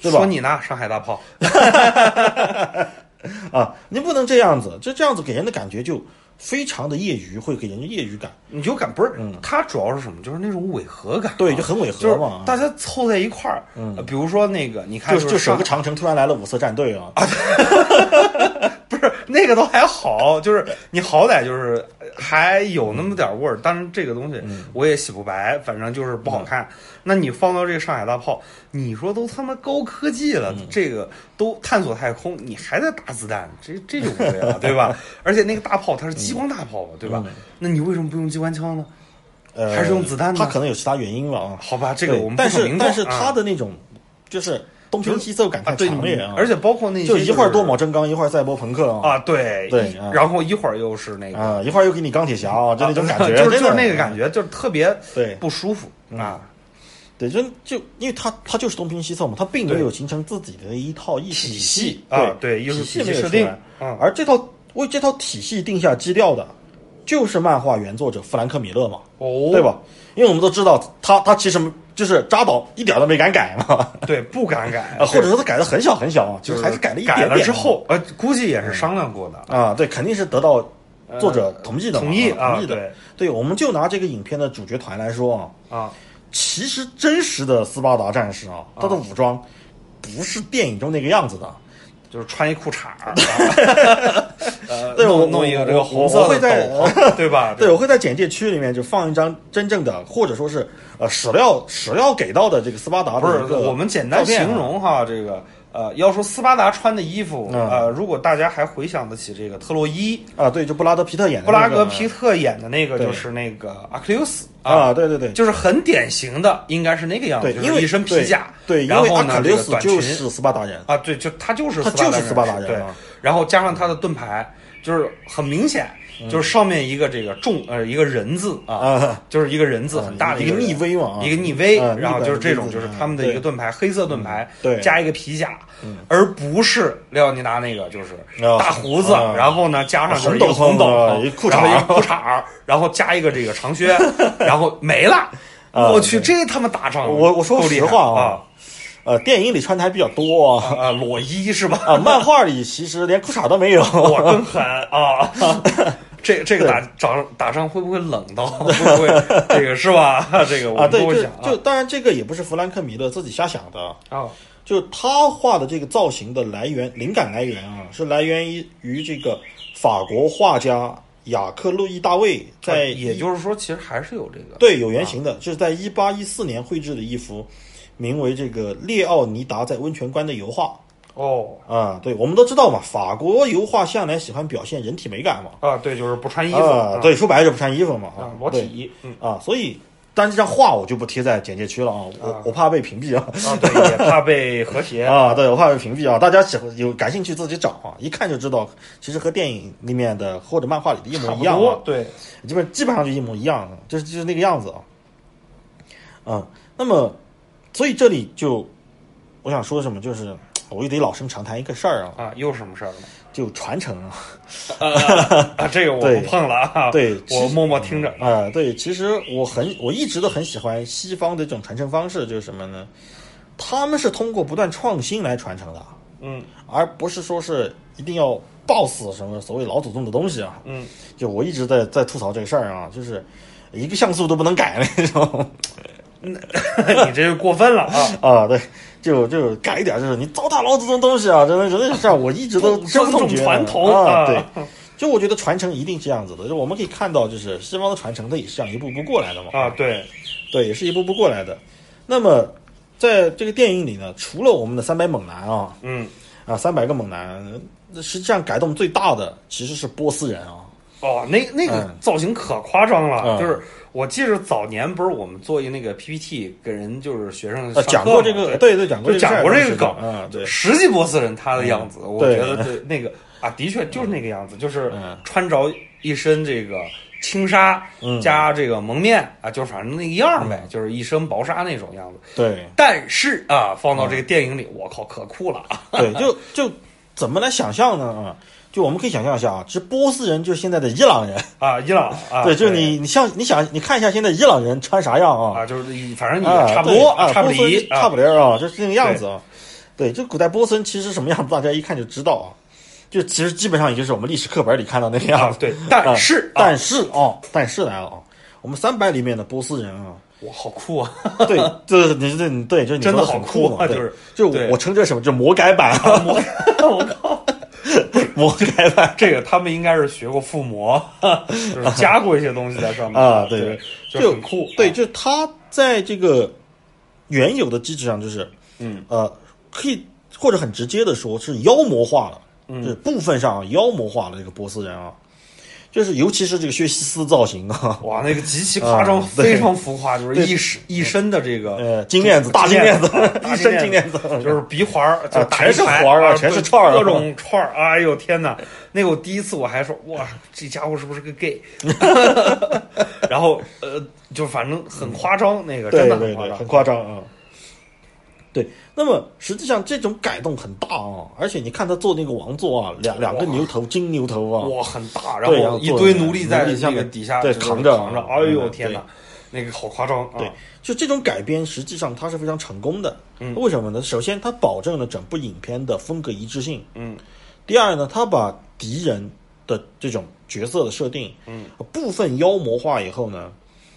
对吧？说你呢，上海大炮，[laughs] 啊，你不能这样子，就这样子给人的感觉就非常的业余，会给人业余感，你就感不是，它主要是什么？就是那种违和感啊，对，就很违就是和嘛。大家凑在一块儿，呃比如说那个，你看就就上整个长城突然来了五色战队啊，[laughs] 不是那个都还好，就是你好歹就是还有那么点味儿。当然这个东西我也洗不白，反正就是不好看。那你放到这个上海大炮，你说都他妈高科技了，这个都探索太空，你还在打子弹，这这就不对了，对吧？[laughs] 而且那个大炮它是激光大炮嘛，对吧？那你为什么不用机关枪呢？呃，还是用子弹呢它可能有其他原因吧啊。好吧，这个我们不但是但是啊它的那种就是东拼西凑感太强烈啊，而且包括那些就一会儿多铆真钢，一会儿赛博朋克啊啊，对对啊然后一会儿又是那个啊，一会儿又给你钢铁侠啊，就那种感觉，就是就是那个感觉，就是特别对不舒服啊。对，就就因为它它就是东拼西凑嘛，它并没有形成自己的一套艺术体系系啊对体系体系设定而这套为这套体系定下基调的，就是漫画原作者弗兰克米勒嘛，哦对？吧？因为我们都知道他他其实就是扎导一点都没敢改嘛，对，不敢改啊，或者说他改的很小很小啊，就就是还是改了一改点改了之后，呃，估计也是商量过的。啊，对，肯定是得到作者同意的嘛，同意同意的。对对，我们就拿这个影片的主角团来说啊，啊，其实真实的斯巴达战士啊，他的武装不是电影中那个样子的。就是穿一裤衩儿，[laughs] 对我弄弄一个这个我红色 [laughs] 对吧？[laughs] 对，我会在简介区里面就放一张真正的，或者说是呃史料史料给到的这个斯巴达不是我们简单形容哈，这个呃，要说斯巴达穿的衣服，嗯。呃，如果大家还回想得起这个特洛伊，啊，对，就布拉德皮特演的布拉那个格皮特演的那个就是那个阿克琉斯啊，对对对。就是很典型的，应该是那个样子，对，因为就是一身皮甲，对，然后呢，就是斯巴达人，啊，对，就他就是他就是斯巴达人对。啊，然后加上他的盾牌，就是很明显，就是上面一个这个重呃一个人字啊，啊，就是一个人字很大的一个逆威嘛，啊一个逆威，嗯然后就是这种就是他们的一个盾牌，黑色盾牌，对加一个皮甲，而不是列奥尼达那个就是啊大胡子，啊然后呢加上就是一个红斗篷红斗裤衩然后一个裤衩儿，然后加一个这个长靴，[laughs] 然后没了。啊我去，这他妈打仗，我我说实话啊呃，电影里穿的还比较多啊，啊，裸衣是吧？啊，漫画里其实连裤衩都没有，[laughs] 我更狠啊！[laughs] 这这个打仗打仗会不会冷到？会不会 [laughs] 这个是吧？这个我啊，对，就们不会想就当然这个也不是弗兰克米勒自己瞎想的，啊就他画的这个造型的来源，灵感来源啊，是来源于于这个法国画家雅克路易大卫在也就是说，其实还是有这个对有原型的，就是在一八一四年绘制的一幅名为这个列奥尼达在温泉关的油画哦啊。对，我们都知道嘛，法国油画向来喜欢表现人体美感嘛，啊，对，就是不穿衣服啊，对，说白了就不穿衣服嘛啊，裸体，嗯啊，所以。但这张画我就不贴在简介区了啊，我啊我怕被屏蔽啊。啊，对，也怕被和谐 [laughs] 啊，对，我怕被屏蔽啊！大家喜欢有感兴趣自己找啊，一看就知道，其实和电影里面的或者漫画里的一模一样啊，对，基本基本上就一模一样，就是就是那个样子啊。嗯，那么所以这里就我想说什么，就是 [tsk] 我又得老生常谈一个事儿啊，啊，又什么事儿了？就传承啊。[laughs] 啊，这个我对不碰了啊，对我默默听着啊、对，其实我很我一直都很喜欢西方的这种传承方式，就是什么呢？他们是通过不断创新来传承的，嗯而不是说是一定要抱死什么所谓老祖宗的东西啊。嗯，就我一直在在吐槽这个事儿啊，就是一个像素都不能改那种 [laughs] 你这就过分了啊！啊，对，就就改一点，就是你糟蹋老祖宗东西啊，真的真的是这样，我一直都 [laughs] 尊重深痛传统啊，啊对。就我觉得传承一定是这样子的，就我们可以看到，就是西方的传承，它也是这样一步步过来的嘛。啊，对，对，也是一步步过来的。那么，在这个电影里呢，除了我们的三百猛男啊嗯，啊三百个猛男，实际上改动最大的其实是波斯人啊。哦，那那个嗯。造型可夸张了，嗯。就是我记着早年不是我们做一那个 PPT 给人就是学生讲过这个，对。对，讲过就讲过这个梗啊，对，实际波斯人他的样子，我觉得对。那个啊，的确就是那个样子，就是嗯。穿着一身这个轻纱嗯。加这个蒙面啊，就是反正那个样儿呗，就是一身薄纱那种样子。对。但是啊，放到这个电影里，我靠，可酷了。啊！[laughs] 对，就就怎么来想象呢？啊，就我们可以想象一下啊，其实波斯人就是现在的伊朗人，[laughs] 啊，伊朗啊，对，就是你你像你想你看一下现在伊朗人穿啥样啊？啊，就是反正啊，也差不多，对啊，差不离，差不离儿啊，就是这个样子啊。对，这古代波斯人其实什么样子，大家一看就知道啊。就其实基本上也就是我们历史课本里看到那个样子。，啊对，但是啊，但啊是哦，但是来了啊，我们三百里面的波斯人啊，哇，好酷啊！[laughs] 对，这你这你对，就是你真的好酷啊就是就对。我称这什么，就魔改版啊，魔，我靠，魔改版这个他们应该是学过附魔，[laughs] 就是加过一些东西在上面啊，对对，就就很酷。对，啊。就是它在这个原有的机制上，就是嗯。呃，可以或者很直接的说是妖魔化了，嗯。就是部分上啊妖魔化了这个波斯人啊，就是尤其是这个薛西斯造型啊，哇，那个极其夸张，非常浮夸，就是一身一身的这个呃，金链子，大金链子，大 [laughs] 一身金金链子，就是鼻环儿，就全是环儿啊全是串儿啊各种串儿。哎呦天哪！那个我第一次我还说哇，这家伙是不是个 gay？[laughs] 然后呃，就反正很夸张，那个真的很夸张，很夸张啊。对，那么实际上这种改动很大啊，而且你看他做那个王座啊，两两个牛头金牛头啊，哇，很大，然后一堆奴隶在那个底下对扛着扛着，嗯哎呦嗯天哪，那个好夸张啊！对，就这种改编，实际上它是非常成功的。嗯为什么呢？首先，它保证了整部影片的风格一致性。嗯第二呢，它把敌人的这种角色的设定，嗯，部分妖魔化以后呢，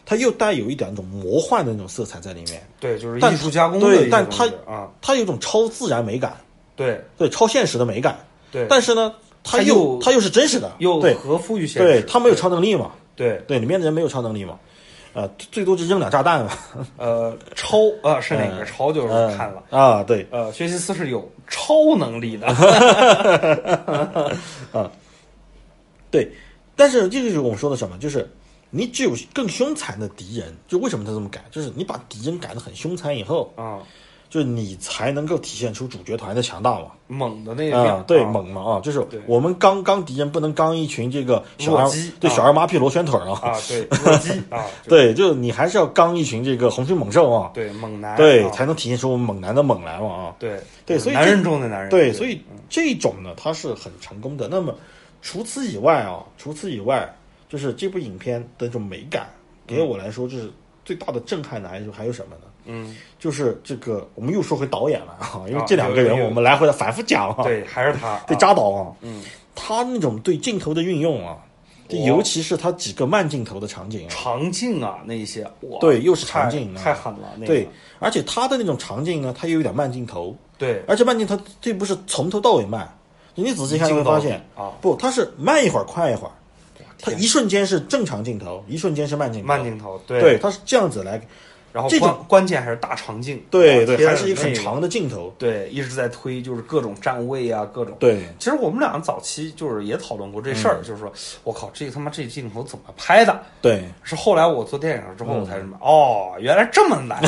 它又带有一点那种魔幻的那种色彩在里面。对，就是艺术加工的对但它啊，它有一种超自然美感，对对，超现实的美感。对，但是呢，它它又又它又是真实的，对又合乎于现实，对，它没有超能力嘛，对，对，里面的人没有超能力嘛，呃，最多就扔两炸弹嘛，呃，超啊是哪个嗯超就是嗯看了。啊，对，呃，学习斯是有超能力的，[laughs] [laughs] 啊对，但是这就是我们说的什么，就是你只有更凶残的敌人，就为什么他这么改，就是你把敌人改得很凶残以后，啊，就是你才能够体现出主角团的强大嘛。猛的那个啊面，，对，啊。猛嘛啊，就是我们刚刚敌人不能刚一群这个小鸡，对啊小儿麻痹螺旋腿儿啊，啊，对，[laughs] 弱鸡啊，[laughs] 对，就是你还是要刚一群这个洪水猛兽啊，对，猛男，对，啊。才能体现出我们猛男的猛来嘛啊。对。对所以男人中的男人，对，所以这种呢，它是很成功的。那么除此以外啊，除此以外，就是这部影片的这种美感，给我来说，就是最大的震撼的还有还有什么呢？嗯，就是这个，我们又说回导演了啊，因为啊这两个人我们来回的反复讲啊，对，还是他，对啊扎导啊，嗯，他那种对镜头的运用啊，就尤其是他几个慢镜头的场景啊，长镜啊，那一些，哇，对又是太长镜啊太狠了，那个对，而且他的那种长镜呢，他又有点慢镜头，对，而且慢镜头这不是从头到尾慢，你仔细看你会发现啊，不，他是慢一会儿快一会儿，它一瞬间是正常镜头，一瞬间是慢镜头，慢镜头，对对，它是这样子来，然后这种关关键还是大长镜，对对，还是一个很长的镜头，对，一直在推，就是各种站位啊，各种。对其实我们俩早期就是也讨论过这事嗯儿，就是说，我靠，这他妈这镜头怎么拍的？对 [laughs] 是后来我做电影之后，嗯我才什么、哦，原来这么难，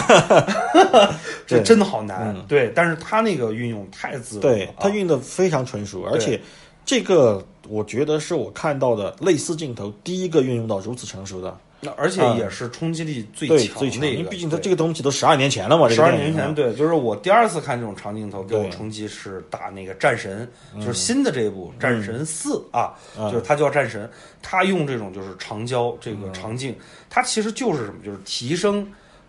[laughs] 这真的好难。嗯对，但是他那个运用太自对，它啊运的非常纯熟，而且这个我觉得是我看到的类似镜头第一个运用到如此成熟的，那而且嗯也是冲击力最对，强最强，的一个。因为毕竟它这个东西都十二年前了嘛，这十二年前，对，就是我第二次看这种长镜头，给我冲击是打那个战神，嗯。就是新的这一部《战神四》啊，就是它叫战神，它用这种就是长焦这嗯。个长镜，它其实就是什么，就是提升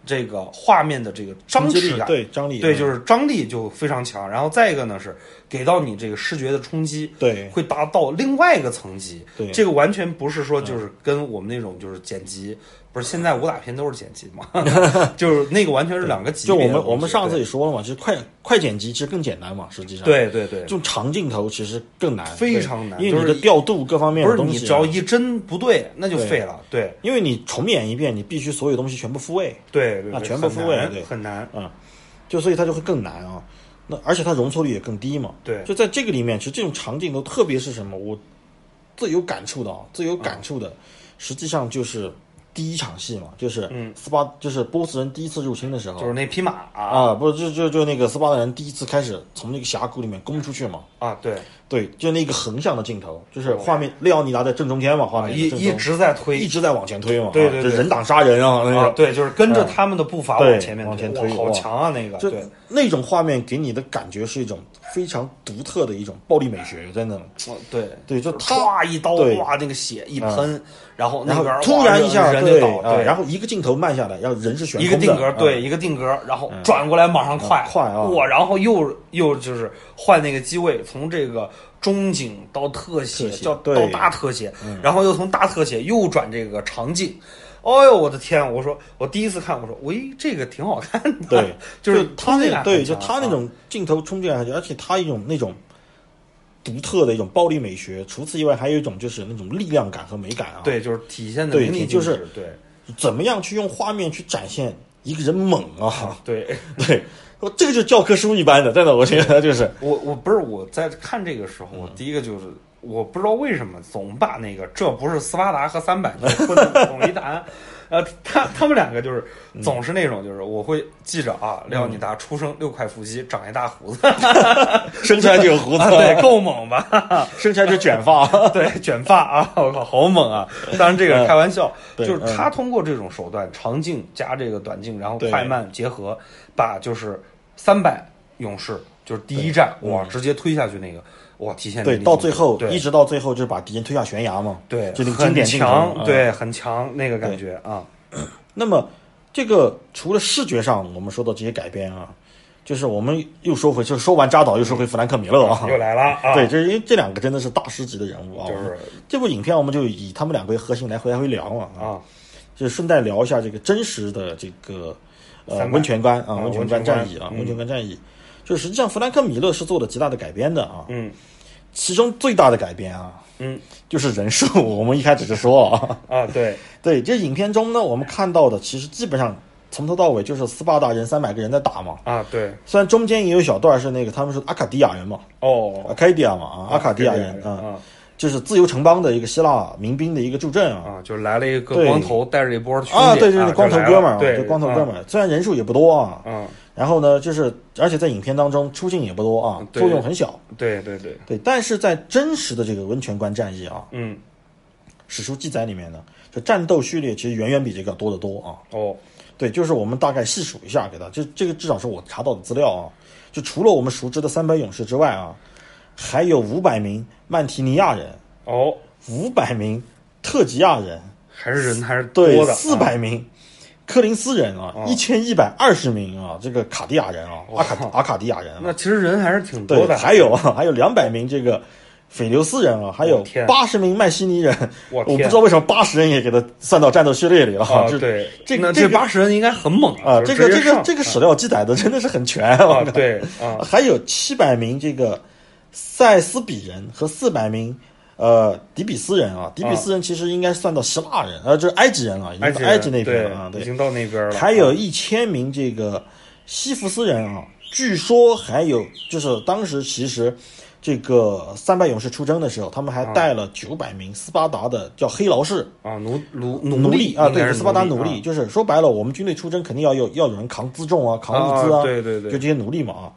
这个画面的这个张力弛感，对张力，对，嗯。就是张力就非常强。然后再一个呢是给到你这个视觉的冲击，对会达到另外一个层级。对这个完全不是说就是跟我们那种就是剪辑，不是现在武打片都是剪辑嘛，[laughs] 就是那个完全是两个级就我别的东西。们我们上次也说了嘛，其实快快剪辑其实更简单嘛，实际上，对对对，就长镜头其实更难，非常难因为你就是的调度各方面不是的东西只要一帧不对，那就废了。对因为你重演一遍，你必须所有东西全部复位，对对，对啊全部复位对很难。就所以它就会更难啊。那而且它容错率也更低嘛。对就在这个里面，其实这种场景都，特别是什么，我最有感触的啊，最有感触的，实际上就是第一场戏嘛，就是嗯斯巴，就是波斯人第一次入侵的时候，就是那匹马啊啊，不就就就那个斯巴达人第一次开始从那个峡谷里面攻出去嘛。啊，对，对，就那个横向的镜头，就是画面列奥尼达在正中间嘛，画面一一直在推一直在往前推嘛，对对人挡杀人啊，那个，啊对，就是跟着他们的步伐往前面往前推好强啊，那个就对，那种画面给你的感觉是一种非常独特的一种暴力美学，真的。哦对对，就他，唰一刀，哇，那个血一喷，然后然后那边突然一下，人就倒，啊，对，然后一个镜头慢下来，然后人是悬一空的，个定格，对，啊，一个定格，然后转过来马上快快啊哇，然后又又就是换那个机位，从这个中景到特写，叫到大特写，然后又从大特写又转这个长镜。哦呦，我的天！我说我第一次看，我说喂，这个挺好看的。对，[laughs] 就是他那对，就他那种镜头冲击感而且他一种那种独特的一种暴力美学。除此以外，还有一种就是那种力量感和美感啊。，对，就是体现的对淋漓尽就是致对怎么样去用画面去展现一个人猛啊？对。[laughs] 对，我这个就是教科书一般的，真的，我觉得就是我我不是我在看这个时候，我第一个就是我不知道为什么总把那个这不是斯巴达和三百混混为一谈，呃，他他们两个就是总是那种就是我会记着啊，廖尼达出生六块腹肌，长一大胡子，[laughs] 生出来就有胡子，啊对，够猛吧？[laughs] 生出来就卷发。[laughs] 对，卷发啊，我靠，好猛啊！当然这个开玩笑，对就是他通过这种手段，长镜加这个短镜，然后快慢结合，把就是三百勇士就是第一站哇，直接推下去那个哇，体现对，到最后对一直到最后就是把敌人推下悬崖嘛。对，就那个经很典镜头强，啊对，很强那个感觉啊，[clears throat] 那么这个除了视觉上我们说到这些改编啊，就是我们又说回，就是说完扎导又说回弗兰克米勒啊。又来了啊，对，，这是因为这两个真的是大师级的人物啊。就是这部影片，我们就以他们两个为核心来回来回聊嘛。啊，就顺带聊一下这个真实的这个呃温泉关啊，啊温泉关关战役啊，嗯温泉关战役。就实际上，弗兰克米勒是做了极大的改编的啊，嗯其中最大的改编啊，嗯就是人数。[laughs] 我们一开始就说了啊，啊，对，[laughs] 对，这影片中呢，我们看到的其实基本上从头到尾就是斯巴达人三百个人在打嘛。啊对，虽然中间也有小段是那个他们是阿卡迪亚人嘛哦，阿哦，卡迪亚嘛啊，阿卡迪亚人啊，啊就是自由城邦的一个希腊民兵的一个助阵啊。啊，就来了一个光头，带着一波啊，对，就是啊光头哥们儿啊，对，就光头哥们儿，儿，虽然人数也不多啊，嗯，然后呢，就是而且在影片当中出镜也不多啊，作用很小。对对对，对，但是在真实的这个温泉关战役啊，嗯，史书记载里面呢，这战斗序列其实远远比这个多得多啊。哦，对，就是我们大概细数一下给他，这这个至少是我查到的资料啊。就除了我们熟知的三百勇士之外啊，还有五百名曼提尼亚人，哦，五百名特吉亚人，还是人还是多对，的，四百名科林斯人啊，哦。一千一百二十名啊，这个卡地亚人啊，阿卡阿卡迪亚人啊，那其实人还是挺多，的，还有啊，[laughs] 还有两百名这个斐留斯人啊，还有八十名麦西尼人，我我不知道为什么八十人也给他算到战斗序列里了哈。啊，这 [laughs] 对，这这个那这八十人应该很猛啊，这个这个这个史料记载的真的是很全啊，啊。对啊，[laughs] 还有七百名这个塞斯比人和四百名呃底比斯人啊，底比斯人其实应该算到希腊人，呃，就是埃及人啊，已经埃及到埃及那边了啊，对。已经到那边了，还有一千名这个西弗斯人啊，据说还有就是当时其实这个三百勇士出征的时候，他们还带了九百名斯巴达的叫黑劳士啊奴奴奴隶啊，对，斯巴达奴奴隶，就是说白了，我们军队出征肯定要有要有人扛辎重啊，扛物资啊对对对。就这些奴隶嘛啊。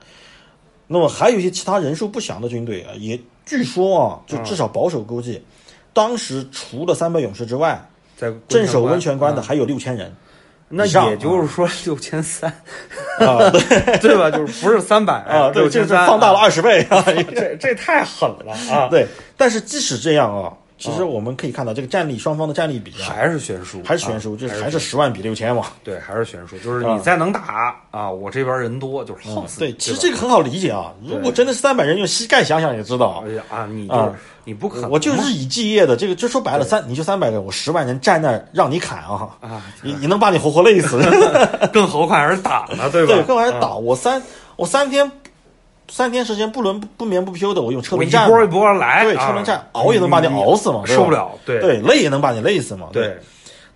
那么还有一些其他人数不详的军队啊，也据说啊，就至少保守估计，当时除了三百勇士之外，在镇守温泉关的啊还有六千人那也就是说六千三，啊，对 [laughs] 对吧？就是不是三百 [laughs] 啊，对，这是放大了二十倍啊。[laughs] 这这太狠了啊！对，但是即使这样啊，其实我们可以看到这个战力双方的战力比啊，还是悬殊，还是悬殊，啊就是还还是十万比六千嘛。对，还是悬殊，就是啊你再能打啊，我这边人多，就是耗死你。对，其实这个很好理解啊。如果真的是三百人，用膝盖想想也知道哎。呀啊，你就你不可能，我就日以继夜的，这个就说白了，三你就三百个，我十万人站那儿让你砍啊，啊，你你能把你活活累死。[laughs] 更何况还是打呢，对吧？对，更还是啊打我三我三天三天时间不轮不眠不休的，我用车轮战，一波一波来，对，啊。车轮战熬也能把你熬死嘛，受不了，对。对，累也能把你累死嘛，对，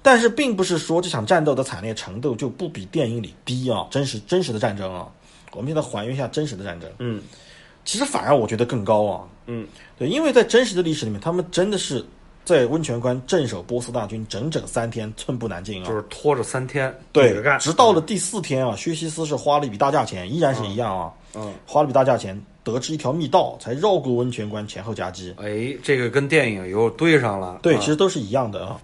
但是并不是说这场战斗的惨烈程度就不比电影里低啊，真实真实的战争啊，我们现在还原一下真实的战争，嗯。其实反而我觉得更高啊，嗯，对，因为在真实的历史里面，他们真的是在温泉关镇守波斯大军整整三天，寸步难进啊。就。是拖着三天对直到了第四天啊，薛西斯是花了一笔大价钱，依然是一样啊，嗯，花了笔大价钱，得知一条密道，才绕过温泉关前后夹击。哎，这个跟电影又对上了，对，啊其实都是一样的啊。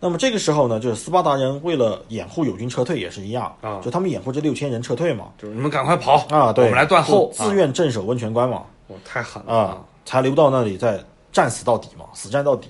那么这个时候呢，就是斯巴达人为了掩护友军撤退也是一样啊。就他们掩护这六千人撤退嘛，就是你们赶快跑啊，对，我们来断后，自愿镇守温泉关嘛，啊，我太狠了。啊，才留到那里再战死到底嘛，死战到底。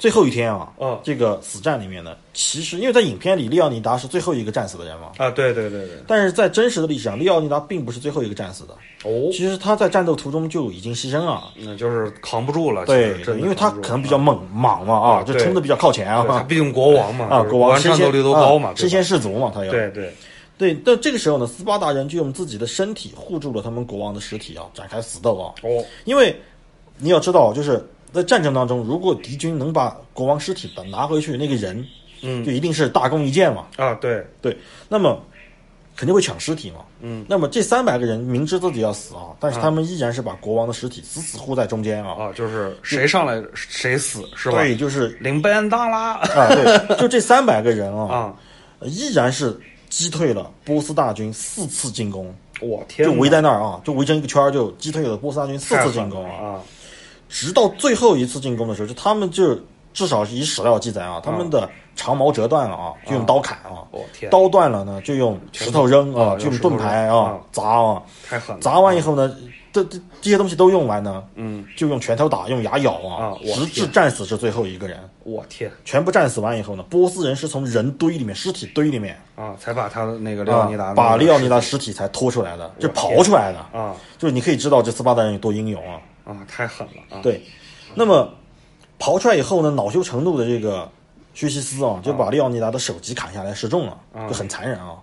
最后一天啊，嗯这个死战里面呢，其实因为在影片里，利奥尼达是最后一个战死的人嘛，啊，对对对对，但是在真实的历史上，利奥尼达并不是最后一个战死的。哦，其实他在战斗途中就已经牺牲了。那就是扛不住了，对因为他可能比较猛莽嘛啊，就冲的比较靠前啊。他毕竟国王嘛，啊，国王战斗力都高嘛，身先士卒嘛，他要对对，对。但这个时候呢，斯巴达人就用自己的身体护住了他们国王的尸体啊，展开死斗啊。哦，因为你要知道，就是在战争当中，如果敌军能把国王尸体的拿回去，那个人，嗯。就一定是大功一件嘛。啊，对，对，那么肯定会抢尸体嘛。嗯，那么这三百个人明知自己要死啊，但是他们依然是把国王的尸体死死护在中间啊。啊，就是谁上来谁死是吧？对，就是领便当啦，啊，对，[laughs] 就这三百个人啊，啊，依然是击退了波斯大军四次进攻，我天，就围在那儿啊，就围成一个圈儿，就击退了波斯大军四次进攻啊。直到最后一次进攻的时候，就他们就至少是以史料记载啊，他们的长矛折断了啊，就用刀砍啊，我天，刀断了呢就用石头扔啊，啊就用盾牌啊砸啊，太狠了，砸完以后呢，这这这些东西都用完呢，嗯，就用拳头打，用牙咬啊啊，直至战死是最后一个人。我天。全部战死完以后呢，波斯人是从人堆里面、尸体堆里面啊，才把他的那个利奥尼达啊把利奥尼达尸尸体才拖出来的，就刨出来的。啊。就是你可以知道这斯巴达人有多英勇啊。啊，太狠了啊，对，那么刨出来以后呢，恼羞成怒的这个薛西斯啊，就把利奥尼达的首级砍下来示众了，啊就很残忍啊。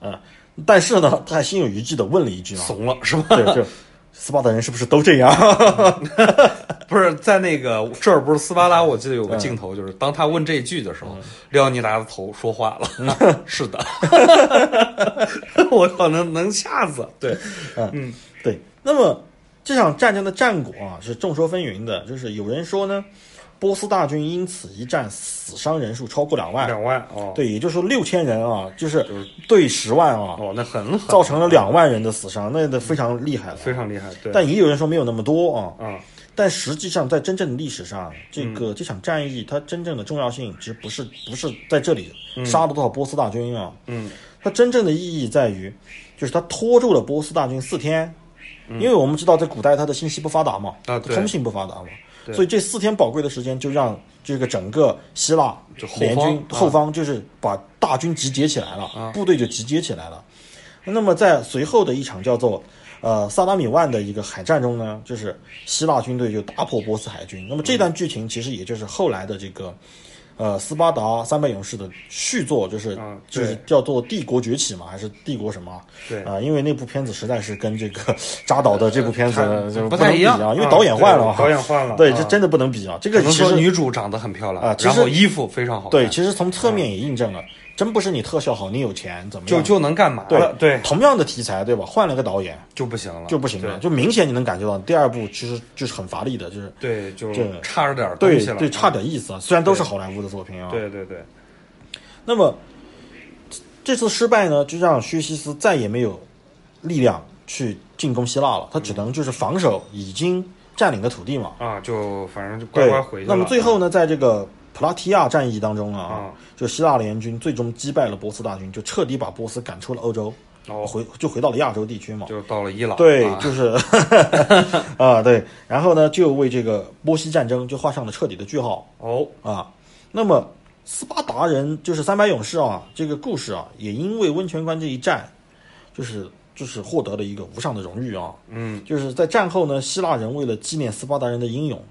嗯，但是呢，他还心有余悸的问了一句啊，怂了是吧？对，就 [laughs] 斯巴达人是不是都这样？[laughs] 不是在那个这儿不是斯巴达，我记得有个镜头，就是当他问这一句的时候，利奥尼达的头说话了，[laughs] 是的，我靠，能能吓死，对，嗯，对。那么这场战争的战果啊是众说纷纭的，就是有人说呢，波斯大军因此一战死伤人数超过两万，两万哦，对，也就是说六千人啊，就是对十万啊，哦，那很狠，造成了两万人的死伤，那那非常厉害了。非常厉害，对，但也有人说没有那么多啊，啊，但实际上在真正的历史上，这个这场战役它真正的重要性其实不是不是在这里杀了多少波斯大军啊，嗯，它真正的意义在于，就是它拖住了波斯大军四天，因为我们知道在古代它的信息不发达嘛，通信不发达嘛，所以这四天宝贵的时间就让这个整个希腊联军啊后方就是把大军集结起来了，啊部队就集结起来了。那么在随后的一场叫做呃萨达米万的一个海战中呢，就是希腊军队就打破波斯海军。那么这段剧情其实也就是后来的这个。呃，斯巴达三百勇士的续作就是、啊就是叫做《帝国崛起》嘛，还是帝国什么？对啊、因为那部片子实在是跟这个 [laughs] 扎导的这部片子呃就不太一样能比啊，因为导演换了导演换了对，啊这真的不能比啊。这个其实女主长得很漂亮啊其实然后衣服非常好，对，其实从侧面也印证了，真不是你特效好，你有钱怎么样？就就能干嘛对了，对，同样的题材对吧？换了个导演就不行了，就不行了，就明显你能感觉到第二部其实就是很乏力的，就是对，就这差着点儿东对西了，对差啊点意思啊。虽然都是好莱坞的作品啊，对对对，那么这次失败呢，就让薛西斯再也没有力量去进攻希腊了，他只能就是防守已经占领的土地嘛。啊，就反正就乖乖回去，了。那么最后呢，在这个普拉提亚战役当中啊啊，就希腊联军最终击败了波斯大军，就彻底把波斯赶出了欧洲，哦。回就回到了亚洲地区嘛。就到了伊朗，对，啊。就是 [laughs] 啊，对，然后呢，就为这个波西战争就画上了彻底的句号。哦，啊。那么斯巴达人就是三百勇士啊，这个故事啊，也因为温泉关这一战，就是就是获得了一个无上的荣誉啊。嗯，就是在战后呢，希腊人为了纪念斯巴达人的英勇，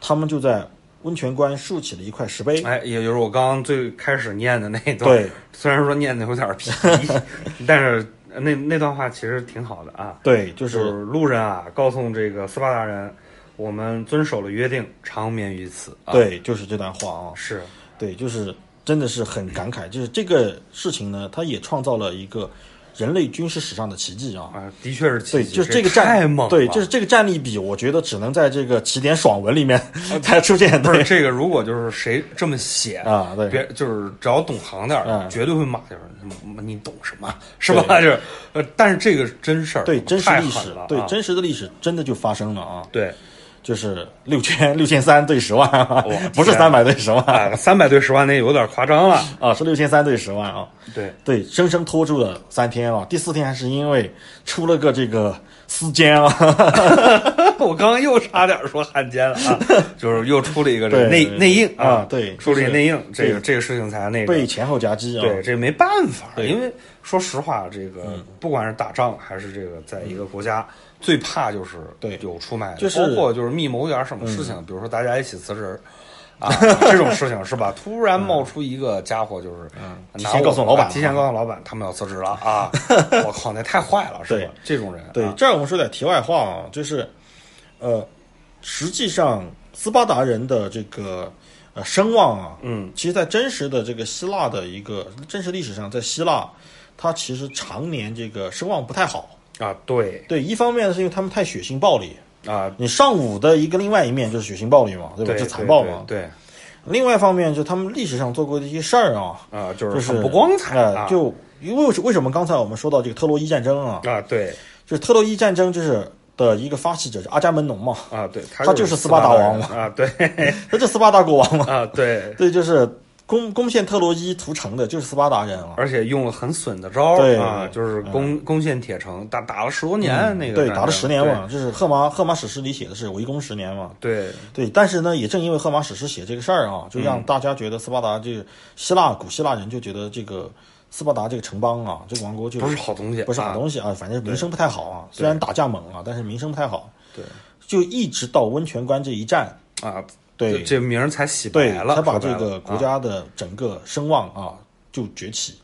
他们就在温泉关竖起了一块石碑。哎，也就是我刚刚最开始念的那一段，对，虽然说念的有点皮，[laughs] 但是那那段话其实挺好的啊。对，就就是是路人啊，告诉这个斯巴达人，我们遵守了约定，长眠于此。啊、，对，就是这段话啊。是，对，就是真的是很感慨，就是这个事情呢，它也创造了一个人类军事史上的奇迹啊。啊，的确是奇对，迹就是这个战太猛了，对，就是这个战力比，我觉得只能在这个起点爽文里面 [laughs] 才出现。对不是这个，如果就是谁这么写啊，对，别就是只要懂行点儿的，嗯绝对会骂就是你懂什么是吧？[laughs] 就是呃，但是这个真事儿，对真实太历史了，啊对真实的历史真的就发生了啊。对就是六千六千三对十万不是天三百对十万啊，三百对十万那有点夸张了。啊，是六千三对十万啊。对，对，生生拖住了三天啊，第四天还是因为出了个这个私奸啊，[laughs] 我刚刚又差点说汉奸了啊，就是又出了一个这个内内应啊对出了一个内应，这个这个事情才那个被前后夹击啊。对，这没办法，因为说实话，这个不管是打仗还是这个在一个国家，最怕就是对有出卖的，就是包括就是密谋点什么事情，比如说大家一起辞职。啊，[laughs] 这种事情是吧？突然冒出一个家伙，就是嗯提前告诉老板啊提前告诉老板他们要辞职了啊！[laughs] 我靠，那太坏了，是吧？这种人，对啊，这儿我们说点题外话啊，就是，呃，实际上斯巴达人的这个呃声望啊，嗯，其实，在真实的这个希腊的一个真实历史上，在希腊，他其实常年这个声望不太好。啊，对。对，一方面是因为他们太血腥暴力，啊，你上午的一个另外一面就是血腥暴力嘛，对吧？对就残暴嘛。对另外一方面，就他们历史上做过的一些事儿啊，啊，就就是很不光彩呃啊，就因为为什么刚才我们说到这个特洛伊战争啊，啊，对。就是特洛伊战争就是的一个发起者是阿伽门农嘛，啊，对，他就是斯巴达王嘛啊，对。他就斯巴达国王嘛，啊，对，对，就是攻攻陷特洛伊屠城的就是斯巴达人啊。而且用了很损的招儿对啊，就是攻攻陷铁城，打打了十多年，那个嗯对，打了十年嘛，就是荷马荷马史诗里写的是围攻十年嘛。对对，但是呢，也正因为荷马史诗写这个事儿啊，就嗯让大家觉得斯巴达这个希腊古希腊人就觉得这个斯巴达这个城邦啊，这个王国就，不是好东西，不是好，东西啊，反正名声不太好啊。虽然打架猛啊，但是名声不太好。对就一直到温泉关这一战，啊，对这这名儿才洗对，白了，才把这个国啊家的整个声望啊就崛起。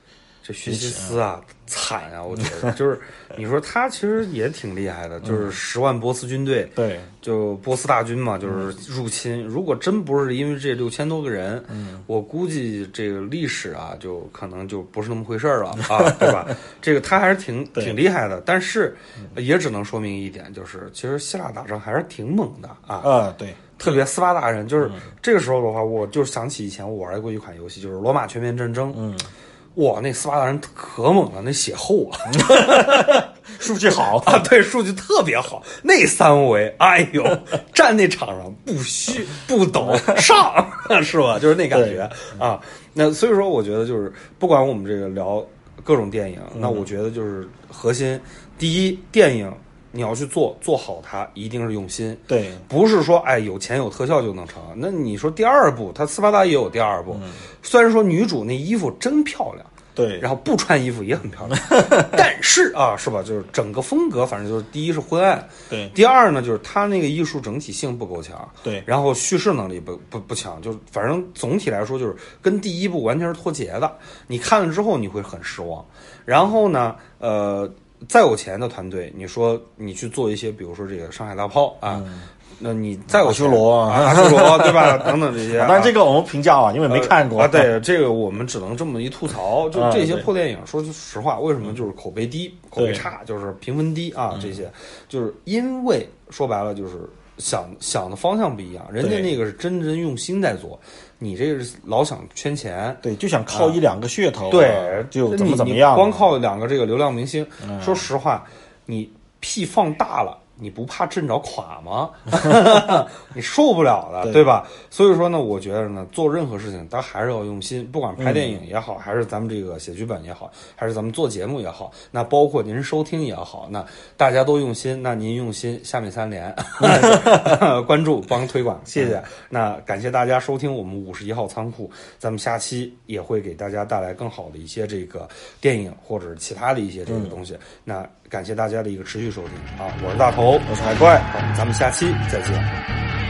这薛西斯啊，惨啊！我觉得就是你说他其实也挺厉害的，[laughs] 就是十万波斯军队，对，就波斯大军嘛，就是入侵。如果真不是因为这六千多个人，我估计这个历史啊，就可能就不是那么回事儿了啊，对吧？这个他还是挺挺厉害的，但是也只能说明一点，就是其实希腊打仗还是挺猛的啊。啊，对，特别斯巴达人，就是嗯这个时候的话，我就想起以前我玩过一款游戏，就是《罗马全面战争》。嗯，哇，那斯巴达人可猛了，那血厚啊！[laughs] 数据好啊，对，数据特别好。那三维，哎呦，[laughs] 站那场上不虚不抖上，[laughs] 是吧？就是那感觉啊。那所以说，我觉得就是不管我们这个聊各种电影，那我觉得就是核心，第一，电影你要去做做好它，一定是用心。对，不是说哎有钱有特效就能成。那你说第二部，它斯巴达也有第二部，虽然说女主那衣服真漂亮，对，然后不穿衣服也很漂亮，但是啊，是吧？就是整个风格，反正就是第一是昏暗，对，第二呢就是它那个艺术整体性不够强，对，然后叙事能力不不不强，就反正总体来说就是跟第一部完全是脱节的。你看了之后你会很失望。然后呢，呃，再有钱的团队，你说你去做一些，比如说这个上海大炮啊。那你再有修罗啊修罗对吧？[laughs] 等等这些啊，但这个我们评价啊，因为没看过啊，对这个我们只能这么一吐槽。就啊这些破电影，说实话，为什么就是口碑低、口碑差，就是评分低啊？这些就是因为说白了就是想想的方向不一样，人家那个是真真用心在做，你这个是老想圈钱。对，就想靠一两个噱头啊，对，就怎么怎么样光靠两个这个流量明星，说实话，你屁放大了。你不怕震着垮吗？[laughs] 你受不了的，对对吧？所以说呢，我觉得呢，做任何事情，咱还是要用心，不管拍电影也好，还是咱们这个写剧本也好，还是咱们做节目也好，那包括您收听也好，那大家都用心，那您用心，下面三连 [laughs] 关注帮推广，谢谢。那感谢大家收听我们五十一号仓库，咱们下期也会给大家带来更好的一些这个电影或者是其他的一些这个东西。那感谢大家的一个持续收听啊，我是大头，我是海怪。咱们下期再见。